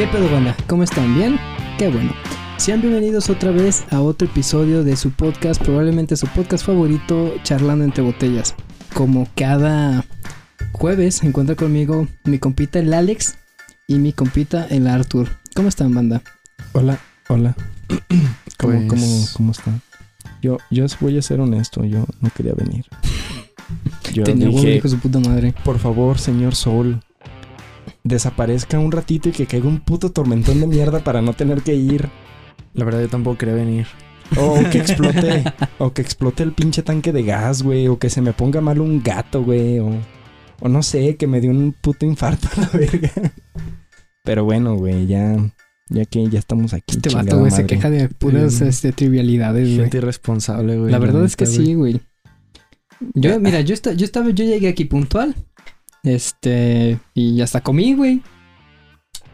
¿Qué pedo, banda? ¿Cómo están? ¿Bien? Qué bueno. Sean bienvenidos otra vez a otro episodio de su podcast, probablemente su podcast favorito, Charlando entre Botellas. Como cada jueves se encuentra conmigo mi compita el Alex y mi compita el Arthur. ¿Cómo están, banda? Hola, hola. ¿Cómo, Pues- cómo, cómo están? Yo, yo voy a ser honesto, yo no quería venir. Yo Tenía dije, hijo su puta madre. por favor, señor Sol, desaparezca un ratito y que caiga un puto tormentón de mierda para no tener que ir. La verdad yo tampoco quería venir. O que explote, o que explote el pinche tanque de gas, güey. O que se me ponga mal un gato, güey. O, o no sé, que me dio un puto infarto a la verga. Pero bueno, güey, ya, ya que ya estamos aquí. Este vato, güey, se queja de puras este, trivialidades, güey. Gente irresponsable, güey. La verdad es que sí, güey. Yo, mira, yo, esta- yo estaba, yo llegué aquí puntual. Este, y hasta comí, güey.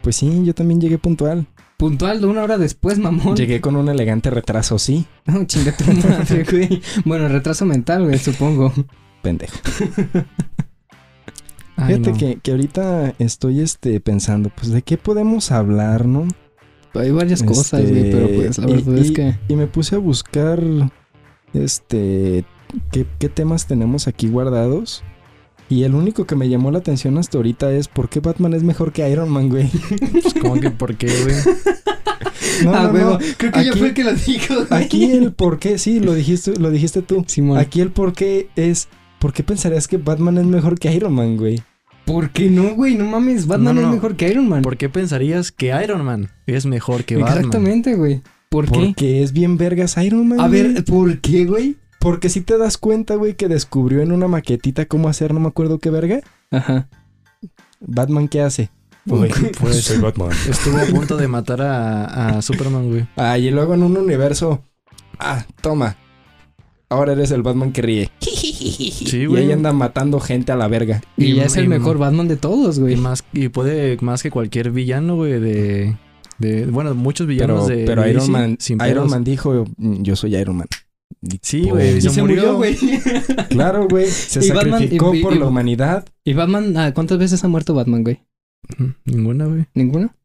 Pues sí, yo también llegué puntual. Puntual, una hora después, mamón. Llegué con un elegante retraso, sí. No, chinga tu madre, güey. Bueno, retraso mental, güey, supongo. Pendejo. Ay, Fíjate no. que, que ahorita estoy este, pensando, pues, ¿de qué podemos hablar, no? Hay varias cosas, Este, güey, pero pues la y- verdad es y- que. Y me puse a buscar, este, qué, qué temas tenemos aquí guardados. Y el único que me llamó la atención hasta ahorita es por qué Batman es mejor que Iron Man, güey. Pues, ¿Cómo que por qué, güey? No, ah, no, huevo. no. Creo que yo Aquí- fue el que lo dijo, güey. Aquí el por qué, sí, lo dijiste, lo dijiste tú. Simón. Aquí el por qué es, ¿por qué pensarías que Batman es mejor que Iron Man, güey? ¿Por qué no, güey? No mames, Batman No, no, es mejor que Iron Man. ¿Por qué pensarías que Iron Man es mejor que Batman? Exactamente, güey. ¿Por qué? Porque es bien vergas Iron Man. A güey. ver, ¿por qué, güey? Porque si te das cuenta, güey, que descubrió en una maquetita cómo hacer, no me acuerdo qué verga. Ajá. Batman, ¿qué hace? Güey, pues soy Batman. estuvo a punto de matar a, a Superman, güey. Ah, y luego en un universo. Ah, toma. Ahora eres el Batman que ríe. Sí, y güey. ahí anda matando gente a la verga. Y, Y- ya es el y- mejor Batman de todos, Y güey. más y puede más que cualquier villano, güey, de, de bueno, muchos Pero, villanos de pero de Iron DC Man, sin Iron pedos. Man dijo, "Mm, yo soy Iron Man. Sí, pum. güey, Y se murió, güey. Claro, güey. Se Y sacrificó y- por y- la humanidad. ¿Y Batman? ah, ¿Cuántas veces ha muerto Batman, güey? Ninguna, güey. ¿Ninguna?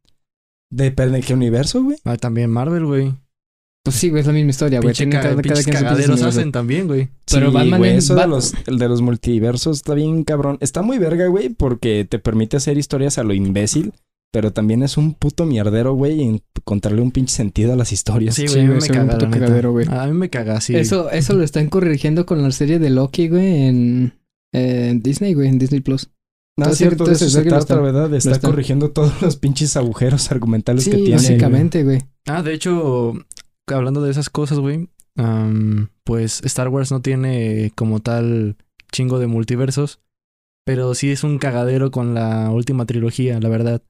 Depende de qué universo, güey. Ah, también Marvel, güey. Pues sí, güey, es la misma historia, güey. Pinche cada, cada su cagaderos hacen también, güey. Pero sí, Batman güey, eso de los, el de los multiversos está bien cabrón. Está muy verga, güey, porque te permite hacer historias a lo imbécil. Pero también es un puto mierdero, güey, en encontrarle un pinche sentido a las historias. Sí, Sí, güey, a mí me un caga, cagadero, güey. A mí me caga, sí. Eso, eso lo están corrigiendo con la serie de Loki, güey, en, en Disney, güey, en Disney Plus. No, es cierto, ese- eso se está- ¿verdad? Está está- corrigiendo todos los pinches agujeros argumentales que Sí, tiene. básicamente, güey. Ah, de hecho, hablando de esas cosas, güey, pues Star Wars no tiene como tal chingo de multiversos, pero sí es un cagadero con la última trilogía, la verdad.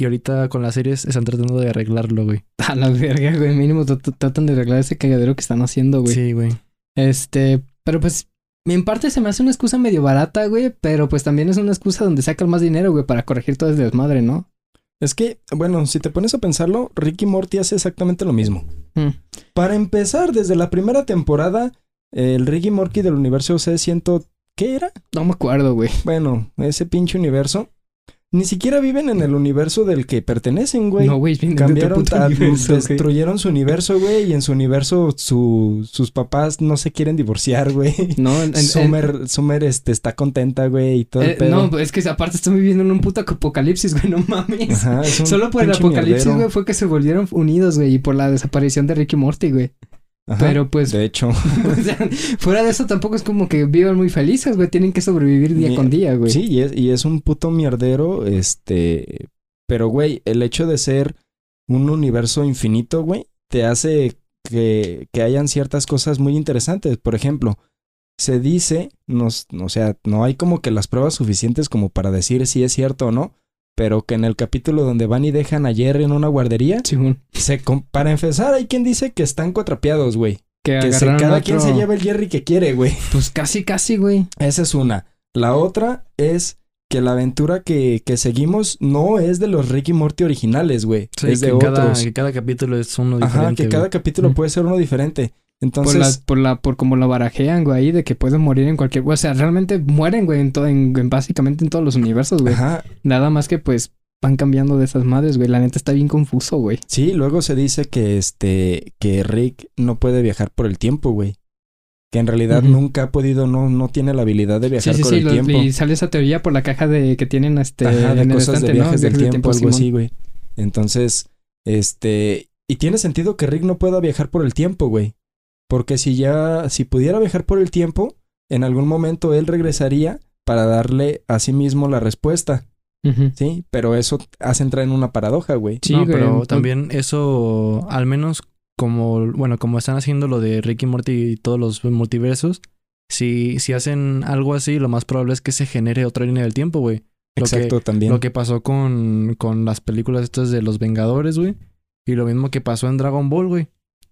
Y ahorita con las series están tratando de arreglarlo, güey. A la verga, güey. Mínimo tr- tratan de arreglar ese cagadero que están haciendo, güey. Sí, güey. Este, pero pues, en parte se me hace una excusa medio barata, güey. Pero pues también es una excusa donde sacan más dinero, güey, para corregir todo ese desmadre, ¿no? Es que, bueno, si te pones a pensarlo, Ricky Morty hace exactamente lo mismo. Mm. Para empezar, desde la primera temporada, el Ricky Morty del universo C100, ¿qué era? No me acuerdo, güey. Bueno, ese pinche universo. Ni siquiera viven en el universo del que pertenecen, güey. No, güey, de Cambiaron, ta- universo, destruyeron su universo, güey, y en su universo su- sus papás no se quieren divorciar, güey. No, en, en- en- Summer, Summer este, está contenta, güey, y todo el eh, pedo. no, es que aparte estoy viviendo en un puto apocalipsis, güey, no mames. Ajá, Solo por el apocalipsis, güey, fue que se volvieron unidos, güey, y por la desaparición de Ricky Morty, güey. Ajá, Pero pues, De hecho, o sea, fuera de eso tampoco es como que vivan muy felices, güey. Tienen que sobrevivir día Mi- con día, güey. sí, y es, y es un puto mierdero, este... Pero, güey, el hecho de ser un universo infinito, güey, te hace que, que hayan ciertas cosas muy interesantes. Por ejemplo, se dice, nos, o sea, no hay como que las pruebas suficientes como para decir si es cierto o no, pero que en el capítulo donde van y dejan a Jerry en una guardería, Simón. se, para empezar, hay quien dice que están cuatrapeados, güey. Que, Que se- cada otro- quien se lleva el Jerry que quiere, güey. Pues casi, casi, güey. Esa es una. La otra es que la aventura que, que seguimos no es de los Ricky Morty originales, güey. Sí, es de que cada, otros. que cada capítulo es uno diferente. Ajá, que güey. cada capítulo Mm. puede ser uno diferente. Entonces, por la, por la, por como lo barajean, güey, ahí de que pueden morir en cualquier, o sea, realmente mueren, güey, en, todo, en, en básicamente en todos los universos, güey. ajá, Nada más que pues van cambiando de esas madres, güey. La neta está bien confuso, güey. Sí, luego se dice que este que Rick no puede viajar por el tiempo, güey. Que en realidad nunca ha podido, no, no tiene la habilidad de Sí, viajar sí, por sí. el lo- tiempo. y sale esa teoría por la caja de que tienen este Ajá, de en el cosas estante, de ¿no? viajes del Viajes tiempo, algo así, güey. Entonces, este, y tiene sentido que Rick no pueda viajar por el tiempo, güey. Porque si ya, si pudiera viajar por el tiempo, en algún momento él regresaría para darle a sí mismo la respuesta. ¿sí? Pero eso hace entrar en una paradoja, güey. Sí, no, güey. pero Pues- también eso, al menos como, bueno, como están haciendo lo de Ricky Morty y todos los multiversos, si, si hacen algo así, lo más probable es que se genere otra línea del tiempo, güey. Lo que- Exacto, también. Lo que pasó con, con las películas estas de los Vengadores, güey. Y lo mismo que pasó en Dragon Ball, güey.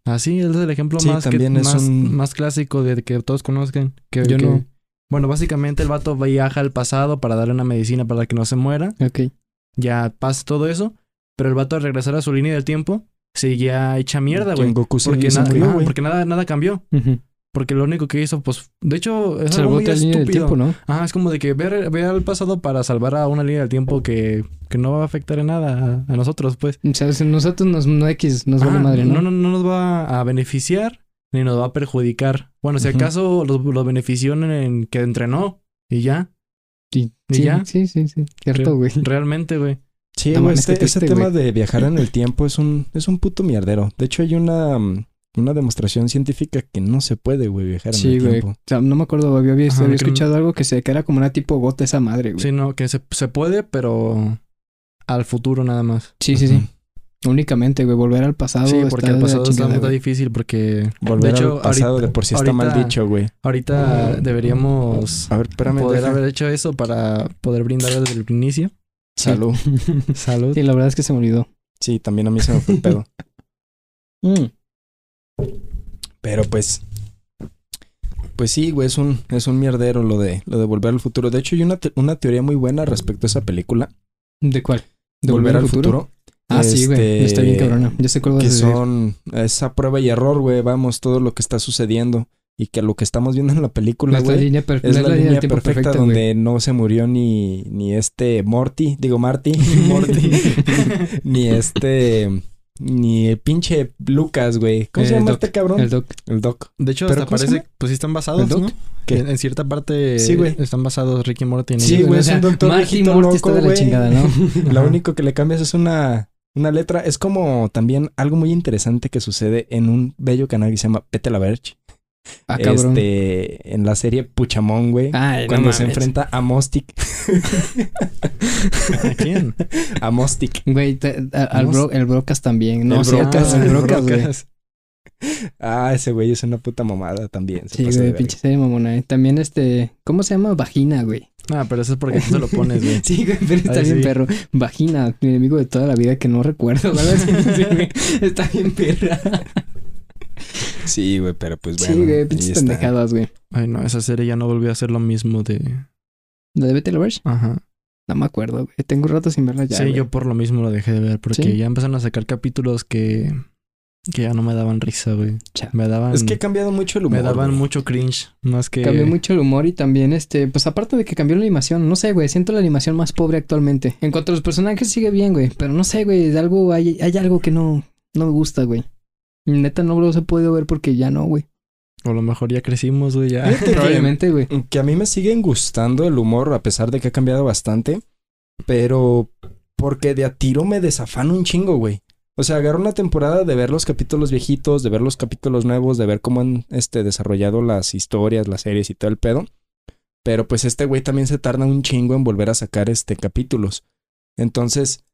Así es el ejemplo Sí, más, que- es más, un- más clásico de que todos conozcan. Que, Yo que- no. Bueno, básicamente el vato viaja al pasado para darle una medicina para que no se muera. Ok. Ya pasa todo eso. Pero el vato al regresar a su línea del tiempo seguía hecha mierda, güey. Goku Porque, güey. porque nada, nada cambió. Ujú. Porque lo único que hizo, pues, de hecho, es algo Salvó muy línea del estúpido. tiempo, ¿no? Ajá, es como de que ver, ver al pasado para salvar a una línea del tiempo que, que no va a afectar en nada a, a nosotros, pues. O sea, si nosotros nos, no X, nos vale madre, ¿no? no, no, no nos va a beneficiar ni nos va a perjudicar. Bueno, si acaso los, los benefició en que entrenó y ya. Sí, ¿Y sí, ya? sí, sí, sí. Cierto, güey. Realmente, güey. Sí, No güey, este, triste, tema de viajar en el tiempo es un, es un puto mierdero. De hecho, hay una, mm, una demostración científica que no se puede, güey, viajar en Sí, el güey. tiempo. O sea, no me acuerdo, había, Ajá, había escuchado algo que se que era como una tipo gota esa madre, güey. Sí, no, que se, se puede, pero al futuro nada más. Sí, sí, sí. Únicamente, güey, volver al pasado. Sí, porque el pasado está, chingada, está güey. difícil porque... Volver de hecho, al pasado ahorita- de por sí está mal ahorita- dicho, güey. Ahorita deberíamos A ver, espérame, poder deja. haber hecho eso para poder brindar desde el inicio. Salud. Salud. Sí, la verdad es que se me olvidó. Sí, también a mí se me fue el pedo. Mm. Pero pues. Pues sí, güey, es un, es un mierdero lo de, lo de volver al futuro. De hecho, hay una, te- una teoría muy buena respecto a esa película. ¿De cuál? ¿De Volver, al futuro. Ah, sí, güey. Este, Está bien cabrona. Ya sé cuál que son esa prueba y error, güey, vamos, todo lo que está sucediendo y que lo que estamos viendo en la película, Es la güey, línea, es la, la línea perfecta perfecta, donde no se murió ni, ni este Morty, digo Marty, Morty, ni este, ni el pinche Lucas, güey. ¿Cómo se llama Doc. este cabrón? El doc. El Doc. De hecho, ¿Pero hasta parece, pues sí están basados, ¿El Doc? ¿no? ¿Qué? En, en cierta parte Sí, güey. están basados Ricky y Morty en Sí, güey, o es un doctor Marty viejito Morty está loco, de la güey. chingada, ¿no? Lo único que le cambias es una, una letra. Es como también algo muy interesante que sucede en un bello canal que se llama Pete la Verge. Ah. Este, en la serie Puchamón, güey. Ay, no cuando se enfrenta a Mostic. ¿A quién? a Mostic. Güey, te- a- al bro, el Brocas también. No, El Brocas, el el Brocas, güey. Ah, ese güey es una puta mamada también. se Sí, güey, pinche serie mamona. eh. También este, ¿cómo se llama? Vagina, güey. Ah, pero eso es porque tú se lo pones, güey. Sí, güey, pero está Ay, bien sí. perro. Vagina, mi enemigo de toda la vida que no recuerdo, ¿verdad? Sí, güey, está bien perra. Sí, güey, pero pues bueno. sí, güey, pinches está. pendejadas, güey. Ay, no, esa serie ya no volvió a ser lo mismo de... ¿La de Betty la Verge? Ajá. No me acuerdo, güey. Tengo un rato sin verla ya. sí, yo por lo mismo lo dejé de ver porque ¿Sí? ya empezaron a sacar capítulos que... Que ya no me daban risa, güey. Me daban... Es que ha cambiado mucho el humor. me daban güey. mucho cringe. Más que... Cambió mucho el humor y también, este, pues aparte de que cambió la animación, no sé, güey, siento la animación más pobre actualmente. En cuanto a los personajes sigue bien, güey, pero no sé, güey, de algo, hay, hay algo que no, no me gusta, güey. Neta no los he podido ver porque ya no, güey. O a lo mejor ya crecimos, güey, ya. Probablemente, güey. que a mí me siguen gustando el humor a pesar de que ha cambiado bastante, pero porque de a tiro me desafano un chingo, güey. O sea, agarro una temporada de ver los capítulos viejitos, de ver los capítulos nuevos, de ver cómo han este, desarrollado las historias, las series y todo el pedo. Pero pues este güey también se tarda un chingo en volver a sacar este capítulos. Entonces,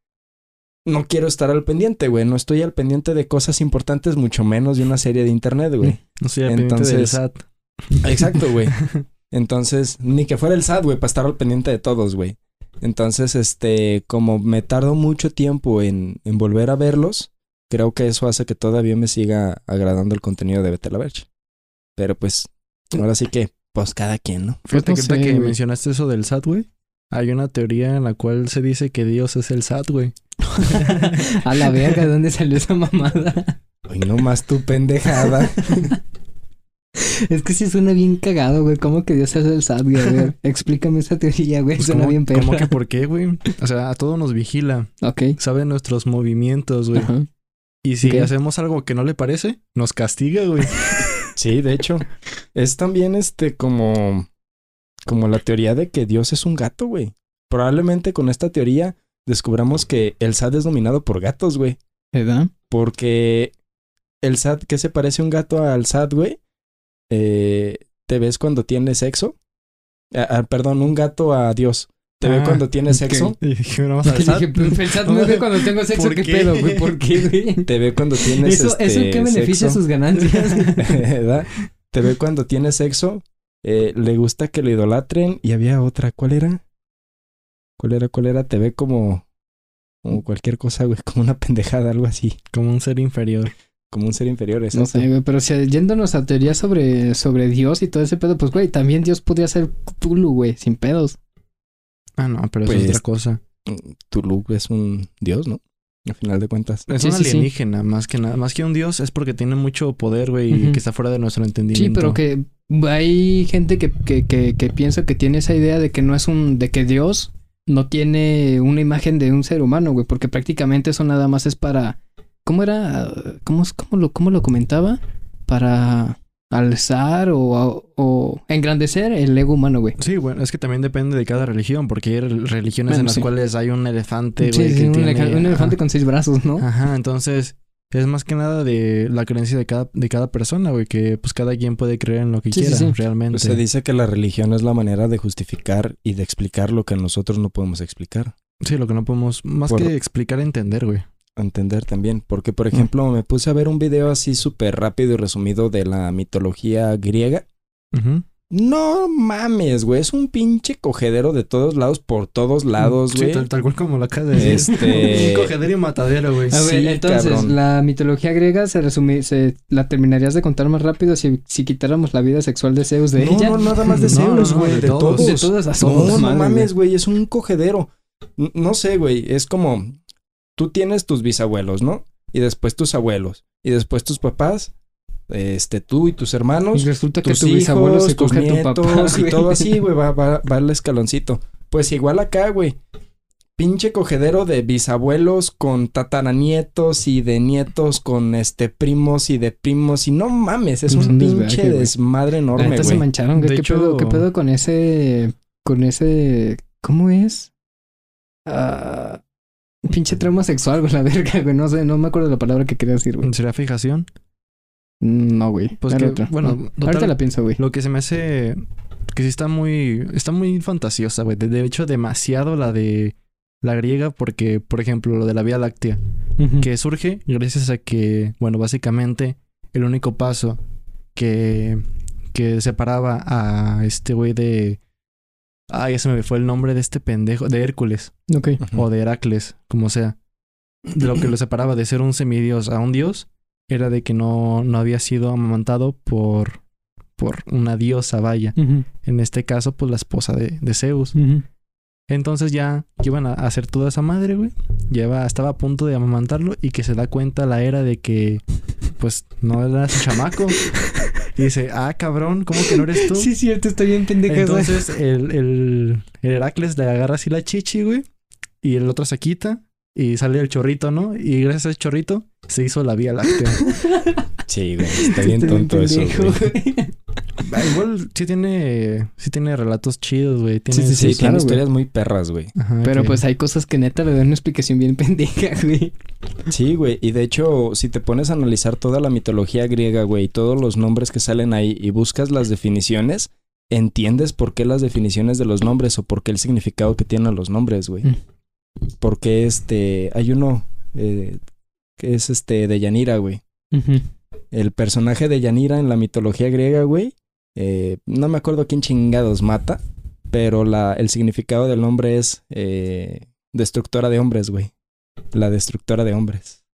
no quiero estar al pendiente, güey. No estoy al pendiente de cosas importantes, mucho menos de una serie de internet, güey. No sé, pendiente del Entonces- SAT. Exacto, güey. Entonces, ni que fuera el SAT, güey, para estar al pendiente de todos, güey. Entonces, este, como me tardo mucho tiempo en, en volver a verlos, creo que eso hace que todavía me siga agradando el contenido de Vete a la Verge. Pero pues, ahora sí que, pues cada quien, ¿no? Fíjate no que sé, que mencionaste eso del SAT, güey. Hay una teoría en la cual se dice que Dios es el SAT, güey. A la verga, ¿de dónde salió esa mamada? Ay, no más tu pendejada. Es que sí suena bien cagado, güey. ¿Cómo que Dios es el güey? A ver, explícame esa teoría, güey. Pues, suena ¿cómo- bien perra. ¿Cómo que por qué, güey? O sea, a todo nos vigila. Ok. Sabe nuestros movimientos, güey. Ajá. Y si hacemos algo que no le parece, nos castiga, güey. Sí, de hecho. Es también este como. Como la teoría de que Dios es un gato, güey. Probablemente con esta teoría descubramos que el SAT es dominado por gatos, güey. ¿Verdad? Porque el SAT, ¿qué se parece un gato al SAT, güey? Eh, ¿Te ves cuando tiene sexo? Ah, ah, perdón, un gato a Dios. ¿Te ve Ah, cuando tiene ok. sexo? Y dije, vamos a Que dije, el SAT me ve cuando tengo sexo, ¿Por ¿qué, qué? pedo, güey? ¿Por qué, güey? Te ve cuando tienes Eso, este, ¿Eso en qué beneficia sexo. sus ganancias? ¿Verdad? Te ve cuando tiene sexo. eh, le gusta que lo idolatren. Y había otra. ¿Cuál era? ¿Cuál era? ¿Cuál era? Te ve como. Como cualquier cosa, güey. Como una pendejada, algo así. Como un ser inferior. Como un ser inferior. No exacto. sé, güey, pero si yéndonos a teorías sobre, sobre Dios y todo ese pedo, pues, güey, también Dios podría ser Cthulhu, güey, sin pedos. Ah, no, pero eso Pues- es otra cosa. Tulu es un dios, ¿no? Al final de cuentas. Es Sí, un sí, sí. alienígena, más que nada. Más que un dios, es porque tiene mucho poder, güey, y Ujú. que está fuera de nuestro Sí, entendimiento. pero que hay gente que, que, que, que piensa que tiene esa idea de que no es un, de que Dios no tiene una imagen de un ser humano, güey, porque prácticamente eso nada más es para, ¿cómo era? ¿Cómo, cómo, lo, cómo lo comentaba? Para alzar o, o engrandecer el ego humano, güey. Sí, bueno, es que también depende de cada religión, porque hay re- religiones en las sí. cuales hay un elefante, güey, sí, que un, tiene... elefante con seis brazos, ¿no? Ajá, entonces es más que nada de la creencia de cada, de cada persona, güey, que pues cada quien puede creer en lo que Sí, quiera, sí. realmente. Pues se dice que la religión es la manera de justificar y de explicar lo que nosotros no podemos explicar. Sí, lo que no podemos, más Por- que explicar, entender, güey. entender también. Porque, por ejemplo, me puse a ver un video así súper rápido y resumido de la mitología griega. Ujú. No mames, güey. Es un pinche cogedero de todos lados, por todos lados, Sí, güey. tal, tal cual como lo acabas de decir. Este- cogedero y matadero, güey. A ver, Sí, entonces, cabrón. la mitología griega se resume, se la terminarías de contar más rápido si, si quitáramos la vida sexual de Zeus de no, ella. no, nada más de No, Zeus, no, no, güey. de de, todos. todos. De todas las No, no mames, güey. Es un cogedero. No sé, güey. Es como tú tienes tus bisabuelos, ¿no? Y después tus abuelos. Y después tus papás. Este, tú y tus hermanos. Y resulta que tus tu bisabuelo se tus coge a tu papá. y güey. todo así, güey, va, va, va el escaloncito. Pues igual acá, güey. Pinche cogedero de bisabuelos con tataranietos y de nietos con este primos y de primos y no mames, es Es un un pinche güey. desmadre enorme, neta se güey. mancharon, güey. De ¿Qué, hecho- pedo, ¿Qué pedo con ese. con ese. ¿Cómo es? Ah, pinche trauma sexual, güey, la verga, güey. No sé, no me acuerdo la palabra que quería decir, güey. ¿Será fijación? No, güey. Pues que, otra. bueno, No. total- Ahorita la pienso, güey. Lo que se me hace que sí está muy está muy fantasiosa, güey. De, de hecho demasiado la de la griega porque por ejemplo lo de la Vía Láctea que surge gracias a que bueno, básicamente el único paso que que separaba a este güey de Ah, ya se me fue el nombre de este pendejo, de Hércules Ok. o de Heracles, como sea. De lo que lo separaba de ser un semidios a un dios era de que no, no había sido amamantado por, por una diosa, vaya. En este caso, pues la esposa de, de Zeus. Entonces ya iban a hacer toda esa madre, güey. Lleva, estaba a punto de amamantarlo y que se da cuenta la era de que, pues, no era su chamaco. Y dice, ah, cabrón, ¿cómo que no eres tú? Sí, cierto, estoy bien pendeja. Entonces el, el, el Heracles le agarra así la chichi, güey. Y el otro se quita y sale el chorrito, ¿no? Y gracias a ese chorrito se hizo la Vía Láctea. Sí, güey, está bien tonto eso, güey. güey. Ah, Igual sí tiene, sí tiene relatos chidos, güey. Tiene Sí, sí, Sí, tiene claro, historias muy perras, güey. Ajá, Pero pues hay cosas que neta le dan una explicación bien pendeja, güey. Sí, güey. Y de hecho, si te pones a analizar toda la mitología griega, güey, y todos los nombres que salen ahí y buscas las definiciones, entiendes por qué las definiciones de los nombres o por qué el significado que tienen los nombres, güey. Mm. Porque este, hay uno eh, que es este de Yanira, güey. El personaje de Yanira en la mitología griega, güey, eh, no me acuerdo quién chingados mata, pero la, el significado del nombre es eh, destructora de hombres, güey. La destructora de hombres.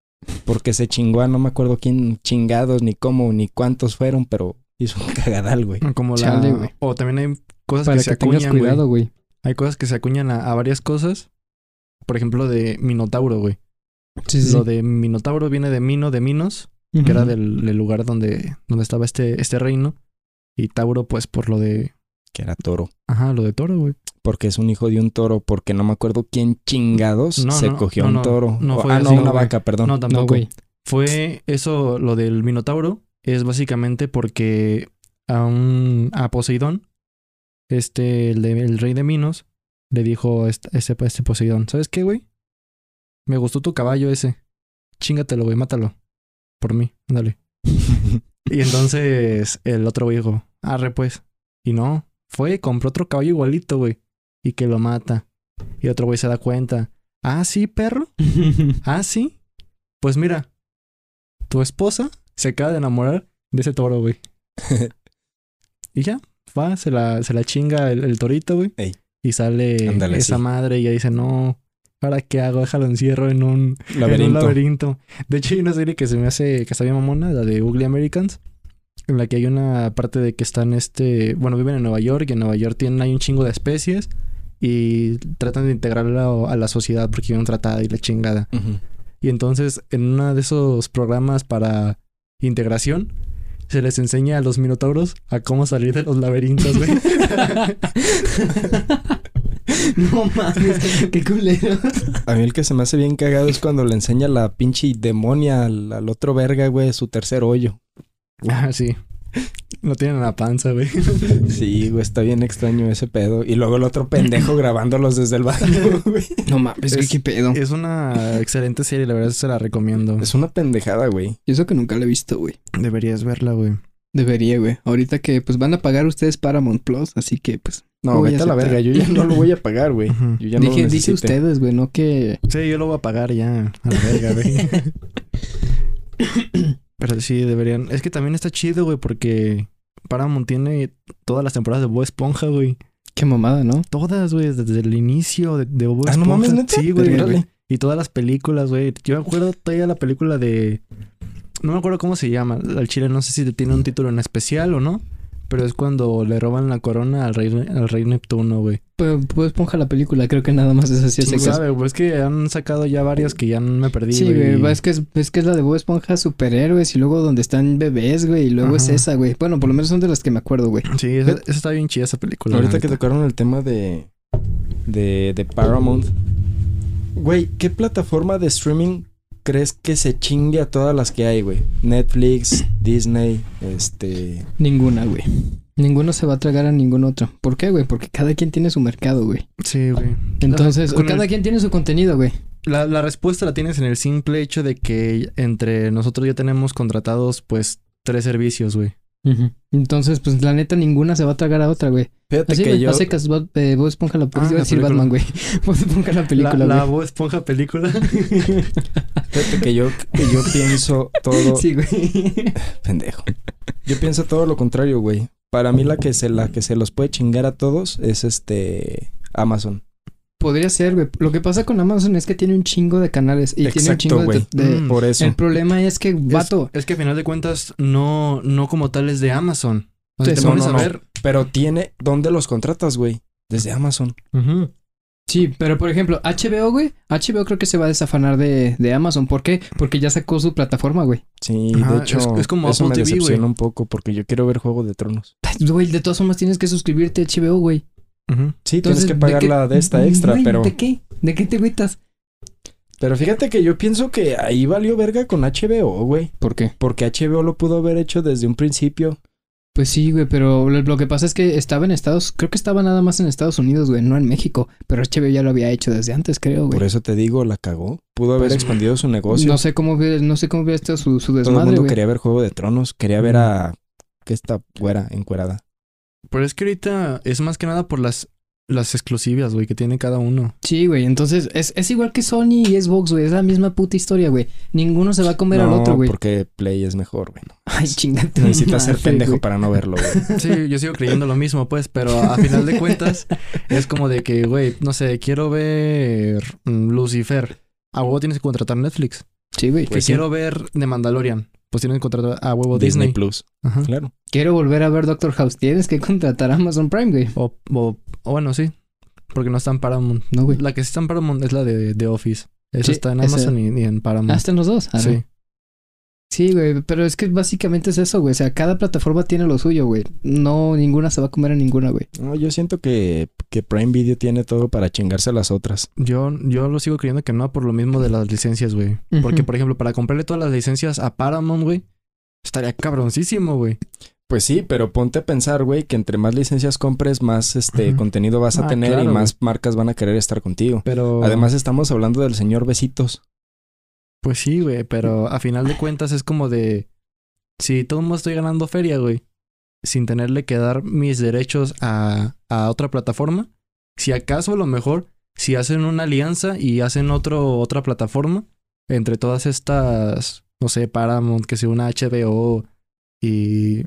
Porque se chingó a no me acuerdo quién chingados, ni cómo, ni cuántos fueron, pero hizo un cagadal, güey. Como la... Chale, güey. o también hay cosas Para que se tengas acuñan, cuidado, güey. güey. Hay cosas que se acuñan a, a varias cosas. Por ejemplo, de Minotauro, güey. Sí, sí, Lo de Minotauro viene de Mino, de Minos, que era del, del lugar donde, donde estaba este, este reino. Y Tauro, pues por lo de. Que era toro. Ajá, lo de toro, güey. Porque es un hijo de un toro. Porque no me acuerdo quién chingados No, se no, cogió no, un no. toro. No fue ah, no, una güey. vaca, perdón. No, tampoco. Güey. Fue eso, lo del Minotauro, es básicamente porque a un a Poseidón, este, el, de- el rey de Minos, le dijo este, ese, este Poseidón, ¿sabes qué, güey? Me gustó tu caballo ese. Chingatelo, güey, mátalo. Por mí, ándale. Y entonces el otro güey dijo, arre pues. Y no, fue, compró otro caballo igualito, güey. Y que lo mata. Y otro güey se da cuenta. Ah, sí, perro. Ah, sí. Pues mira, tu esposa se acaba de enamorar de ese toro, güey. y ya, va, se la, se la chinga el, el torito, güey. Ey. Y sale esa sí. madre y ella dice, no, ¿ahora qué hago? Déjalo encierro en un, en un Laberinto. De hecho, hay una serie que se me hace que está bien mamona, la de Ugly Americans, en la que hay una parte de que están este, bueno, viven en Nueva York y en Nueva York tienen hay un chingo de especies y tratan de integrarla a la sociedad porque viven tratada y la chingada. Y entonces, en uno de esos programas para integración, se les enseña a los minotauros a cómo salir de los laberintos, güey. no mames, qué culero. A mí el que se me hace bien cagado es cuando le enseña la pinche demonia al, al otro verga, güey, su tercer hoyo. ah, sí. Lo tienen en la panza, güey. Sí, güey, está bien extraño ese pedo. Y luego el otro pendejo grabándolos desde el baño, güey. No mames, güey, Es- qué pedo. Es una excelente serie, la verdad se la recomiendo. Es una pendejada, güey. Y eso que nunca la he visto, güey. Deberías verla, güey. Debería, güey. Ahorita que pues van a pagar ustedes Paramount Plus, así que pues. No, Voy a vete a la verga. Yo ya no lo voy a pagar, güey. Ujú. Yo ya no dije, lo dice necesito. ustedes, güey, no que. Sí, yo lo voy a pagar ya. A la verga, güey. Pero sí, deberían. Es que también está chido, güey, porque Paramount tiene todas las temporadas de Bob Esponja, güey. Qué mamada, ¿no? Todas, güey, desde el inicio de, de Bob Ah, Esponja. no mames, ¿neta? Sí, güey. Y todas las películas, güey. Yo me acuerdo todavía la película de. No me acuerdo cómo se llama. Al chile no sé si tiene un título en especial o no. Pero es cuando le roban la corona al rey, al rey Neptuno, güey. Pues, pues ponja la película, creo que nada más es así. ¿Quién ese caso. sabe, güey? Es que han sacado ya varias que ya me perdí, Sí, güey. güey, es que es, es que es la de Bob Esponja superhéroes y luego donde están bebés, güey, y luego es esa, güey. Bueno, por lo menos son de las que me acuerdo, güey. Sí, esa, esa está bien chida esa película. Ahorita que tocaron el tema de, de, de Paramount. Güey, ¿qué plataforma de streaming crees que se chingue a todas las que hay, güey? Netflix, Disney, este... Ninguna, güey. Ninguno se va a tragar a ningún otro. ¿Por qué, güey? Porque cada quien tiene su mercado, güey. Sí, güey. Entonces, o cada el- quien tiene su contenido, güey. La, la respuesta la tienes en el simple hecho de que entre nosotros ya tenemos contratados, pues, tres servicios, güey. Entonces, pues la neta, ninguna se va a tragar a otra, güey. Fíjate Así, que güey, yo... Bob, eh, Bob Esponja la Ah, película. iba a la decir película. Batman, güey. Bob Esponja la película, la, la. Bob Esponja película. Fíjate que yo, que yo pienso todo... Sí, güey. Pendejo. Yo pienso todo lo contrario, güey. Para mí la que se la que se los puede chingar a todos es este Amazon. Podría ser, güey. Lo que pasa con Amazon es que tiene un chingo de canales y tiene un chingo de, Mm. Por eso. El problema es que, vato, Es, es que a final de cuentas, no, no como tal es de Amazon. O sea, te pones no, a ver. Pero tiene ¿dónde los contratas, güey? Desde Amazon. Sí, pero por ejemplo, HBO, güey. HBO creo que se va a desafanar de, de Amazon. ¿Por qué? Porque ya sacó su plataforma, güey. Sí, Ajá, de hecho, es- es como eso me Apple TV, decepciona güey. un poco porque yo quiero ver Juego de Tronos. Güey, de todas formas tienes que suscribirte a HBO, güey. Ujú. Sí, Entonces, tienes que ¿de pagar la de esta extra, Güey, pero ¿De qué? ¿De qué te agüitas? pero fíjate que yo pienso que ahí valió verga con HBO, güey, ¿Por qué? porque HBO lo pudo haber hecho desde un principio. Pues sí, güey, pero lo, lo que pasa es que estaba en Estados... Creo que estaba nada más en Estados Unidos, güey, no en México. Pero HBO ya lo había hecho desde antes, creo, güey. Por eso te digo, la cagó. Pudo haber Pues, expandido su negocio. No sé cómo ve- no sé cómo ve esto su, su Todo el desmadre, mundo güey. quería ver Juego de Tronos, quería ver a que esta güera encuerada. Pero es que ahorita es más que nada por las, las exclusivas, güey, que tiene cada uno. Sí, güey, entonces es, es igual que Sony y Xbox, güey. Es la misma puta historia, güey. Ninguno se va a comer al otro, güey. porque Play es mejor, güey. Ay, chingate. Necesitas ser pendejo para no verlo, güey. Sí, yo sigo creyendo lo mismo, pues, pero a final de cuentas es como de que, güey, no sé, quiero ver mm, Lucifer. A huevo tienes que contratar Netflix. Sí, güey. que Pues sí. quiero ver The Mandalorian. Pues tienes que contratar a huevo Disney Disney. Plus, Ajá. claro. Quiero volver a ver Doctor House. Tienes que contratar a Amazon Prime, güey. O, o, o bueno, sí. Porque no está en Paramount. No, güey. La que sí está en Paramount es la de The Office. Sí, está en Amazon y, y en Paramount. Ah, están los dos. Ah, sí. Sí, güey, pero es que básicamente es eso, güey. O sea, cada plataforma tiene lo suyo, güey. No, ninguna se va a comer a ninguna, güey. No, yo siento que, que Prime Video tiene todo para chingarse a las otras. Yo, yo lo sigo creyendo que no por lo mismo de las licencias, güey. Porque, por ejemplo, para comprarle todas las licencias a Paramount, güey, estaría cabroncísimo, güey. Pues sí, pero ponte a pensar, güey, que entre más licencias compres, más este contenido vas a Ah, tener y más marcas van a querer estar contigo. Pero. Además, estamos hablando del señor Besitos. Pues sí, güey, pero a final de cuentas es como de. Si todo el mundo estoy ganando feria, güey, sin tenerle que dar mis derechos a, a otra plataforma, si acaso a lo mejor, si hacen una alianza y hacen otro, otra plataforma, entre todas estas, no sé, Paramount, que sea una HBO y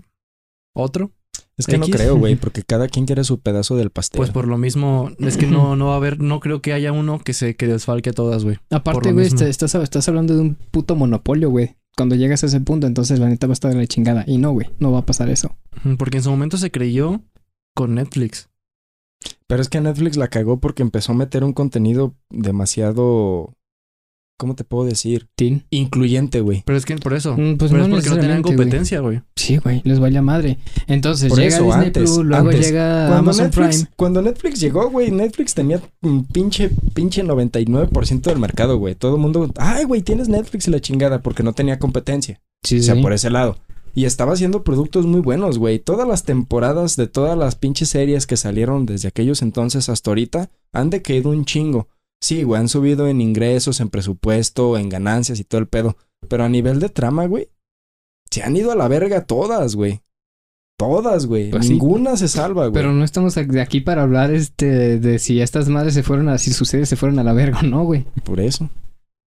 otro, Es que no creo, güey, porque cada quien quiere su pedazo del pastel. pues por lo mismo, es que no, no va a haber, no creo que haya uno que se que desfalque a todas, güey. Aparte, güey, este- estás, estás hablando de un puto monopolio, güey. Cuando llegas a ese punto, entonces la neta va a estar de la chingada. Y no, güey, no va a pasar eso. Porque en su momento se creyó con Netflix. Pero es que Netflix la cagó porque empezó a meter un contenido demasiado. ¿Cómo te puedo decir? Incluyente, güey. Pero es que por eso. Mm, Pues pero no es porque no tenían competencia, güey. Sí, güey, les vaya madre. Entonces Por llega eso, Disney antes, Plus, luego antes. llega Cuando Amazon Netflix, Prime. cuando Netflix llegó, güey, Netflix tenía un pinche, pinche 99% del mercado, güey. Todo el mundo, ay, güey, tienes Netflix y la chingada porque no tenía competencia. Sí, O sea, sí. por ese lado. Y estaba haciendo productos muy buenos, güey. Todas las temporadas de todas las pinches series que salieron desde aquellos entonces hasta ahorita han decaído un chingo. Sí, güey, han subido en ingresos, en presupuesto, en ganancias y todo el pedo. Pero a nivel de trama, güey, se han ido a la verga todas, güey. Todas, güey. Pues sí. Ninguna se salva, güey. Pero no estamos de aquí para hablar este de si estas madres se fueron a, si sus series se fueron a la verga o no, güey. Por eso.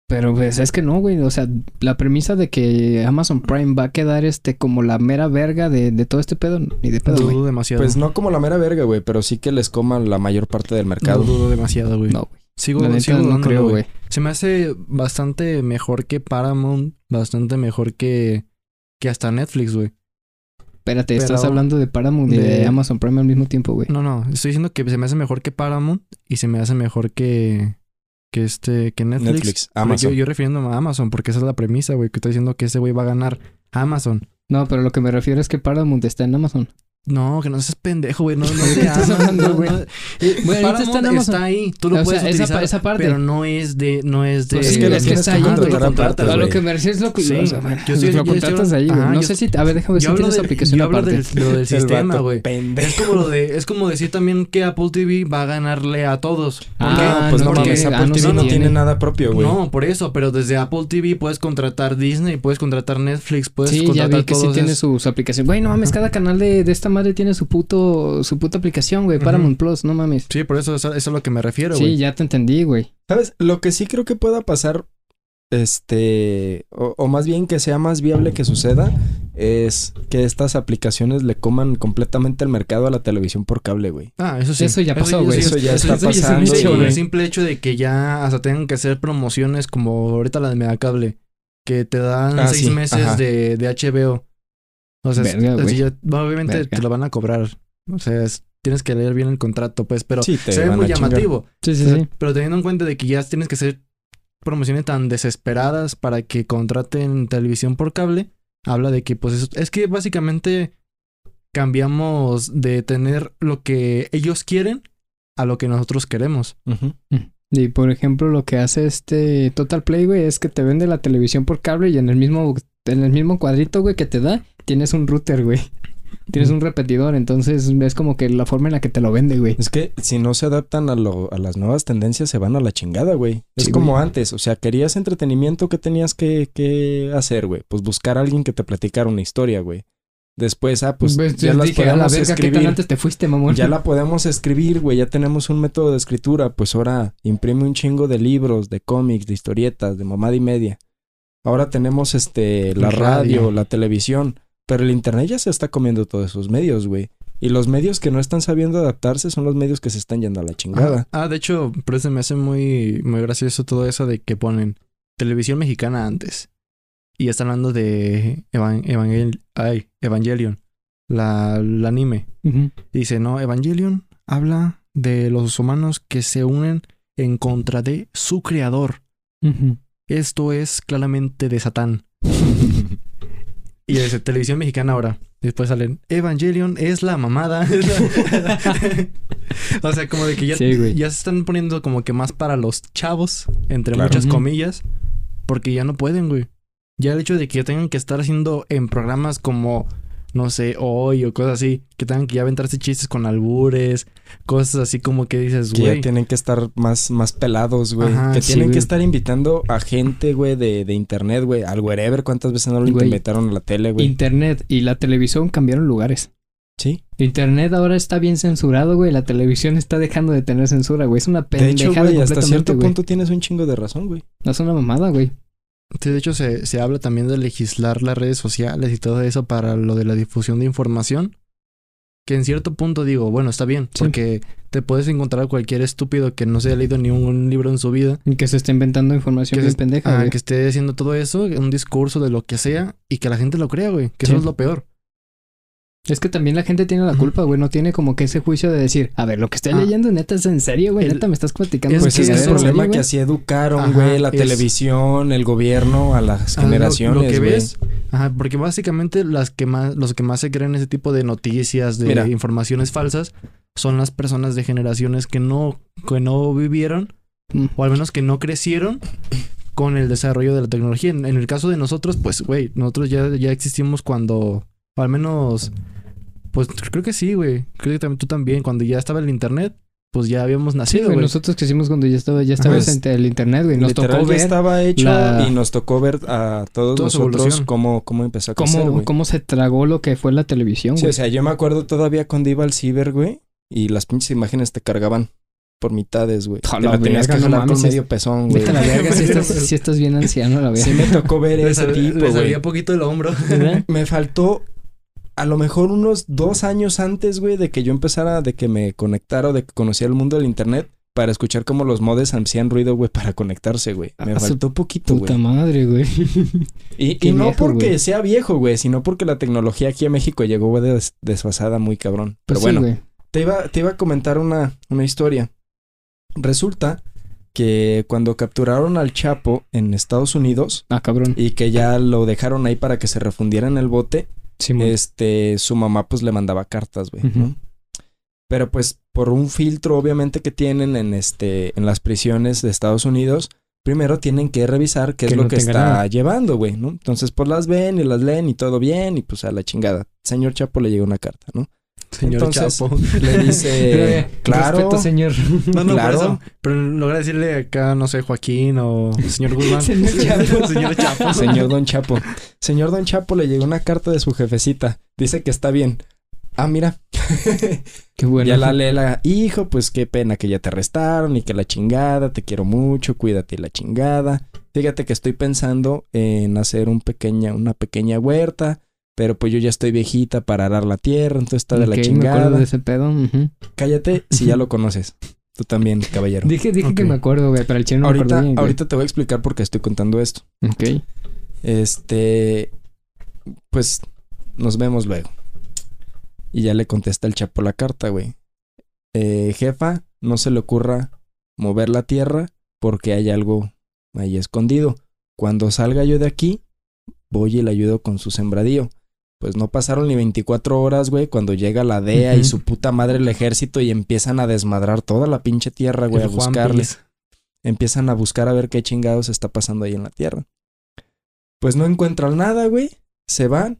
Pero pues es que no, güey. O sea, la premisa de que Amazon Prime va a quedar este como la mera verga de, de todo este pedo, ni de pedo, güey. Dudo demasiado. Pues no como la mera verga, güey, pero sí que les coman la mayor parte del No mercado. dudo demasiado, güey. No, güey. Sigo, La neta sigo no dudándolo, creo, güey. Se me hace bastante mejor que Paramount, bastante mejor que, que hasta Netflix, güey. Espérate, Pero- estás hablando de Paramount y de de- Amazon Prime al mismo tiempo, güey. No, no, estoy diciendo que se me hace mejor que Paramount y se me hace mejor que que este que Netflix. Netflix, Amazon. Yo, yo refiriéndome a Amazon porque esa es la premisa, güey, que está diciendo que ese güey va a ganar Amazon. No, pero lo que me refiero es que Paramount está en Amazon. No, que no seas pendejo, güey. No, no ¿De te hablando, no, güey? Eh, ahorita está está ahí. Tú lo O puedes sea, esa utilizar, pa- esa parte. pero no es de... No es de... Pues es que es que está ahí, contratar Lo aparte, A contratas, lo que me es lo que... Sí, o sea, bueno, yo estoy- lo contratas ahí, güey. Ajá, no yo- sé si... A ver, déjame ver si tienes del, aplicación yo hablo aparte. del, lo del El sistema, güey. Es como, lo de, es como decir también que Apple TV va a ganarle a todos. ¿Por Ah, pues no, mames, Apple ah, TV sí no tiene nada propio, güey. No, por eso, pero desde Apple TV puedes contratar Disney, puedes contratar Netflix, puedes Sí, ya contratar vi que sí todos tiene esos. su, su aplicación. Güey, no mames, cada canal de, de esta madre tiene su puto... Su puta aplicación, güey. Paramount Plus, no mames. Sí, por eso, eso, eso es a lo que me refiero, Sí, güey. ya te entendí, güey. ¿Sabes? Lo que sí creo que pueda pasar, este, o, o más bien que sea más viable que suceda, es que estas aplicaciones le coman completamente el mercado a la televisión por cable, güey. Ah, eso sí. Eso ya pasó, güey. Eso ya está eso ya es un pasando, Sí, el simple hecho de que ya hasta tengan que hacer promociones como ahorita la de Megacable, que te dan Ah, seis sí, meses de, de HBO. O sea, es- Verga, ya- obviamente Verga. te lo van a cobrar. O sea, es- tienes que leer bien el contrato, pues, pero Sí, se ve muy llamativo. Sí, sí, O sea, sí. Pero teniendo en cuenta de que ya tienes que hacer promociones tan desesperadas para que contraten televisión por cable, habla de que, pues, eso, es que básicamente cambiamos de tener lo que ellos quieren a lo que nosotros queremos. Ujú. Y por ejemplo, lo que hace este Total Play, güey, es que te vende la televisión por cable y en el mismo, en el mismo cuadrito, güey, que te da, tienes un router, güey. Tienes un repetidor, entonces es como que la forma en la que te lo vende, güey. Es que si no se adaptan a, lo, a las nuevas tendencias, se van a la chingada, güey. Es Sí, como güey. antes, o sea, querías entretenimiento, ¿qué tenías que, que hacer, güey? Pues buscar a alguien que te platicara una historia, güey. Después, ah, pues Ves, ya las dije, a la podemos verga, ¿qué tan escribir. antes te fuiste, mamón? Ya la podemos escribir, güey. Ya tenemos un método de escritura. Pues ahora imprime un chingo de libros, de cómics, de historietas, de mamada y media. Ahora tenemos este la radio, Radio. la televisión. Pero el internet ya se está comiendo todos esos medios, güey. Y los medios que no están sabiendo adaptarse son los medios que se están yendo a la chingada. Ah, de hecho, pero se me hace muy, muy gracioso todo eso de que ponen televisión mexicana antes. Y están hablando de Evan- Evangel- ay, Evangelion, la, el anime. Ujú. Dice, no, Evangelion habla de los humanos que se unen en contra de su creador. Esto es claramente de Satán. Y es televisión mexicana ahora. Después salen, Evangelion es la mamada. o sea, como de que ya, Sí, ya se están poniendo como que más para los chavos, entre Claro. muchas comillas, porque ya no pueden, güey. Ya el hecho de que tengan que estar haciendo en programas como, no sé, hoy o cosas así, que tengan que ya aventarse chistes con albures, cosas así como que dices, Que güey. ya tienen que estar más, más pelados, güey. Ajá, que sí, tienen güey. que estar invitando a gente, güey, de, de internet, güey. Al wherever, ¿cuántas veces no lo Güey. invitaron a la tele, güey? Internet y la televisión cambiaron lugares. Sí. Internet ahora está bien censurado, güey. La televisión está dejando de tener censura, güey. Es una De pendejada hecho, güey, hasta cierto güey. punto tienes un chingo de razón, güey. No es una mamada, güey. Sí, de hecho, se, se habla también de legislar las redes sociales y todo eso para lo de la difusión de información. Que en cierto punto digo, bueno, está bien, Sí. porque te puedes encontrar cualquier estúpido que no se haya leído ni un libro en su vida, Y que se está inventando información Que bien se- pendeja, ah, que esté haciendo todo eso, un discurso de lo que sea, y que la gente lo crea, güey, que Sí. eso es lo peor. Es que también la gente tiene la culpa, güey. No tiene como que ese juicio de decir, a ver, lo que estoy Ah. leyendo neta es en serio, güey. El- Neta me estás platicando. Es Pues que es el eso- problema que así educaron, Ajá, güey, la es- televisión, el gobierno, a las Ah, lo- generaciones, Lo, que güey. ves, ajá, porque básicamente las que más, los que más se creen ese tipo de noticias, de Mira. informaciones falsas, son las personas de generaciones que no, que no vivieron Mm. o al menos que no crecieron con el desarrollo de la tecnología. En, en el caso de nosotros, pues, güey, nosotros ya, ya existimos cuando, o al menos, pues creo que sí, güey. Creo que también tú también, cuando ya estaba el internet, pues ya habíamos Sí, nacido, güey. güey. Nosotros que hicimos cuando ya estaba, ya estaba en el internet, güey. Nos Literal, tocó ya ver estaba hecho la- y nos tocó ver a todos Toda nosotros cómo, cómo empezó a crecer, cómo, cómo se tragó lo que fue la televisión, Sí, güey. o sea, yo me acuerdo todavía cuando iba al ciber, güey, y las pinches imágenes te cargaban por mitades, güey. Te la tenías que jalar con medio pezón, güey. La verga si estás, si estás bien anciano, la verga. Sí me tocó ver ese tipo, le güey. salía poquito el hombro. Me faltó a lo mejor unos dos años antes, güey, de que yo empezara, de que me conectara o de que conociera el mundo del internet para escuchar cómo los modes hacían ruido, güey, para conectarse, güey. Me Ah, faltó poquito, Puta güey. madre, güey. Y, no viejo, porque sea viejo, güey, sino porque la tecnología aquí a México llegó güey, des- desfasada muy cabrón. Pero Pues bueno, te, iba, te iba a comentar una, una historia. Resulta que cuando capturaron al Chapo en Estados Unidos Ah, cabrón. y que ya lo dejaron ahí para que se refundiera en el bote, Sí, este, su mamá pues le mandaba cartas, güey, ¿no? Pero pues por un filtro obviamente que tienen en este, en las prisiones de Estados Unidos, primero tienen que revisar qué Que es lo no que está nada. llevando, güey, ¿no? Entonces pues las ven y las leen y todo bien y pues a la chingada. Señor Chapo le llega una carta, ¿no? Señor Entonces, Chapo. Le dice, claro, Respeto, señor. No, no, claro. por eso. Pero logra decirle acá, no sé, Joaquín o señor Guzmán. Señor Chapo. señor Chapo. señor Don Chapo. Señor Don Chapo le llegó una carta de su jefecita. Dice que está bien. Ah, mira. Qué bueno. Ya la lee la hijo, pues qué pena que ya te arrestaron y que la chingada, te quiero mucho, cuídate y la chingada. Fíjate que estoy pensando en hacer un pequeña, una pequeña huerta, pero pues yo ya estoy viejita para arar la tierra, entonces está de la Ok, me chingada. acuerdo de ese pedo. Cállate si ya lo conoces. Tú también, caballero. Dije, dije que me acuerdo, güey, pero el chino no me ahorita, acuerdo bien, ahorita te voy a explicar por qué estoy contando esto. Ok. Este, pues nos vemos luego. Y ya le contesta el Chapo la carta, güey. Eh, jefa, no se le ocurra mover la tierra porque hay algo ahí escondido. Cuando salga yo de aquí, voy y le ayudo con su sembradío. Pues no pasaron ni 24 horas, güey, cuando llega la DEA y su puta madre el ejército y empiezan a desmadrar toda la pinche tierra, güey, a El Juan buscarle Piz. empiezan a buscar a ver qué chingados está pasando ahí en la tierra. Pues no encuentran nada, güey. Se van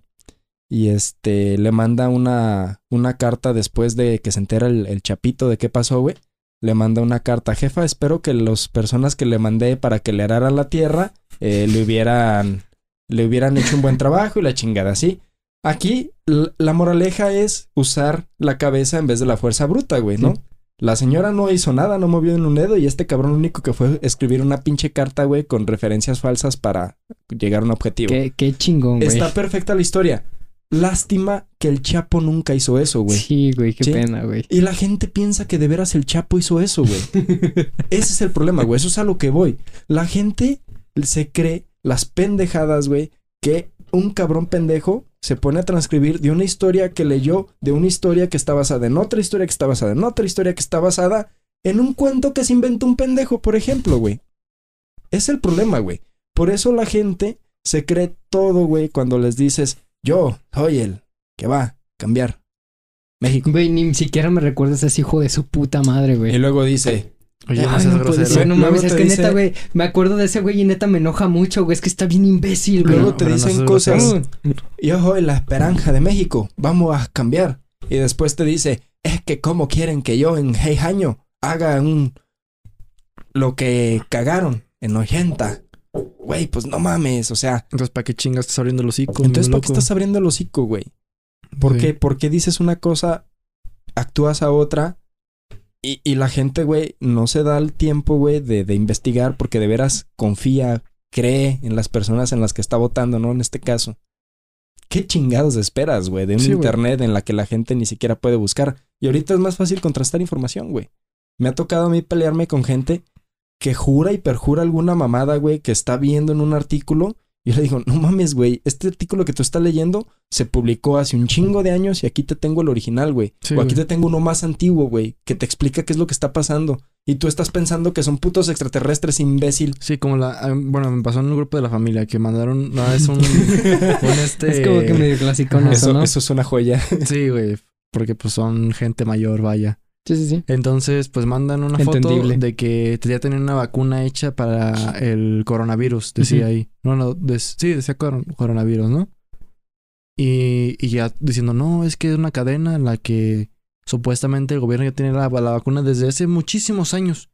y este le manda una, una carta después de que se entera el, el chapito de qué pasó, güey. Le manda una carta, jefa, espero que las personas que le mandé para que le araran la tierra eh, le hubieran le hubieran hecho un buen trabajo y la chingada, ¿sí? Aquí la moraleja es usar la cabeza en vez de la fuerza bruta, güey, ¿no? Sí. La señora no hizo nada, no movió en un dedo y este cabrón lo único que fue escribir una pinche carta, güey, con referencias falsas para llegar a un objetivo. Qué, qué chingón, güey. Está perfecta la historia. Lástima que el Chapo nunca hizo eso, güey. Sí, güey, qué Sí. pena, güey. Y la gente piensa que de veras el Chapo hizo eso, güey. Ese es el problema, güey. Eso es a lo que voy. La gente se cree las pendejadas, güey, que un cabrón pendejo se pone a transcribir de una historia que leyó, de una historia que está basada en otra historia que está basada en otra historia que está basada en un cuento que se inventó un pendejo, por ejemplo, güey. Es el problema, güey. Por eso la gente se cree todo, güey, cuando les dices, yo soy el que va a cambiar México. Güey, ni siquiera me recuerdas a ese hijo de su puta madre, Y güey. luego dice, Oye, no Ay, seas no puede grosero. ser, no Luego mames, es te que dice- neta, güey, me acuerdo de ese güey y neta me enoja mucho, güey, es que está bien imbécil, güey. luego no, te no dicen cosas, grosero. yo soy la esperanza de México, vamos a cambiar. Y después te dice, es que cómo quieren que yo en seis años haga un... lo que cagaron en 80. Güey, pues no mames, o sea, Entonces, ¿para qué chingas estás abriendo el hocico? entonces ¿para qué estás abriendo el hocico, güey? ¿Por Sí. qué? ¿Por qué dices una cosa, actúas a otra? Y, y la gente, güey, no se da el tiempo, güey, de, de investigar porque de veras confía, cree en las personas en las que está votando, ¿no? En este caso. ¿Qué chingados esperas, güey? De un Sí, internet en la que la gente ni siquiera puede buscar. Y ahorita es más fácil contrastar información, güey. Me ha tocado a mí pelearme con gente que jura y perjura alguna mamada, güey, que está viendo en un artículo. Y yo le digo, no mames, güey, este artículo que tú estás leyendo se publicó hace un chingo de años y aquí te tengo el original, güey. Sí, o aquí güey. te tengo uno más antiguo, güey, que te explica qué es lo que está pasando. Y tú estás pensando que son putos extraterrestres, imbécil. Sí, como la... ah, Bueno, me pasó en un grupo de la familia que mandaron... No, es un... un este... Es como que medio clásico Ajá. eso, Eso, ¿no? eso es una joya. Sí, güey. Porque pues son gente mayor, vaya. Sí, sí, sí. Entonces, pues mandan una Entendible. foto de que ya tenían una vacuna hecha para el coronavirus, decía ahí. No, no, sí, decía coron- coronavirus, ¿no? Y, y ya diciendo, no, es que es una cadena en la que supuestamente el gobierno ya tiene la, la vacuna desde hace muchísimos años.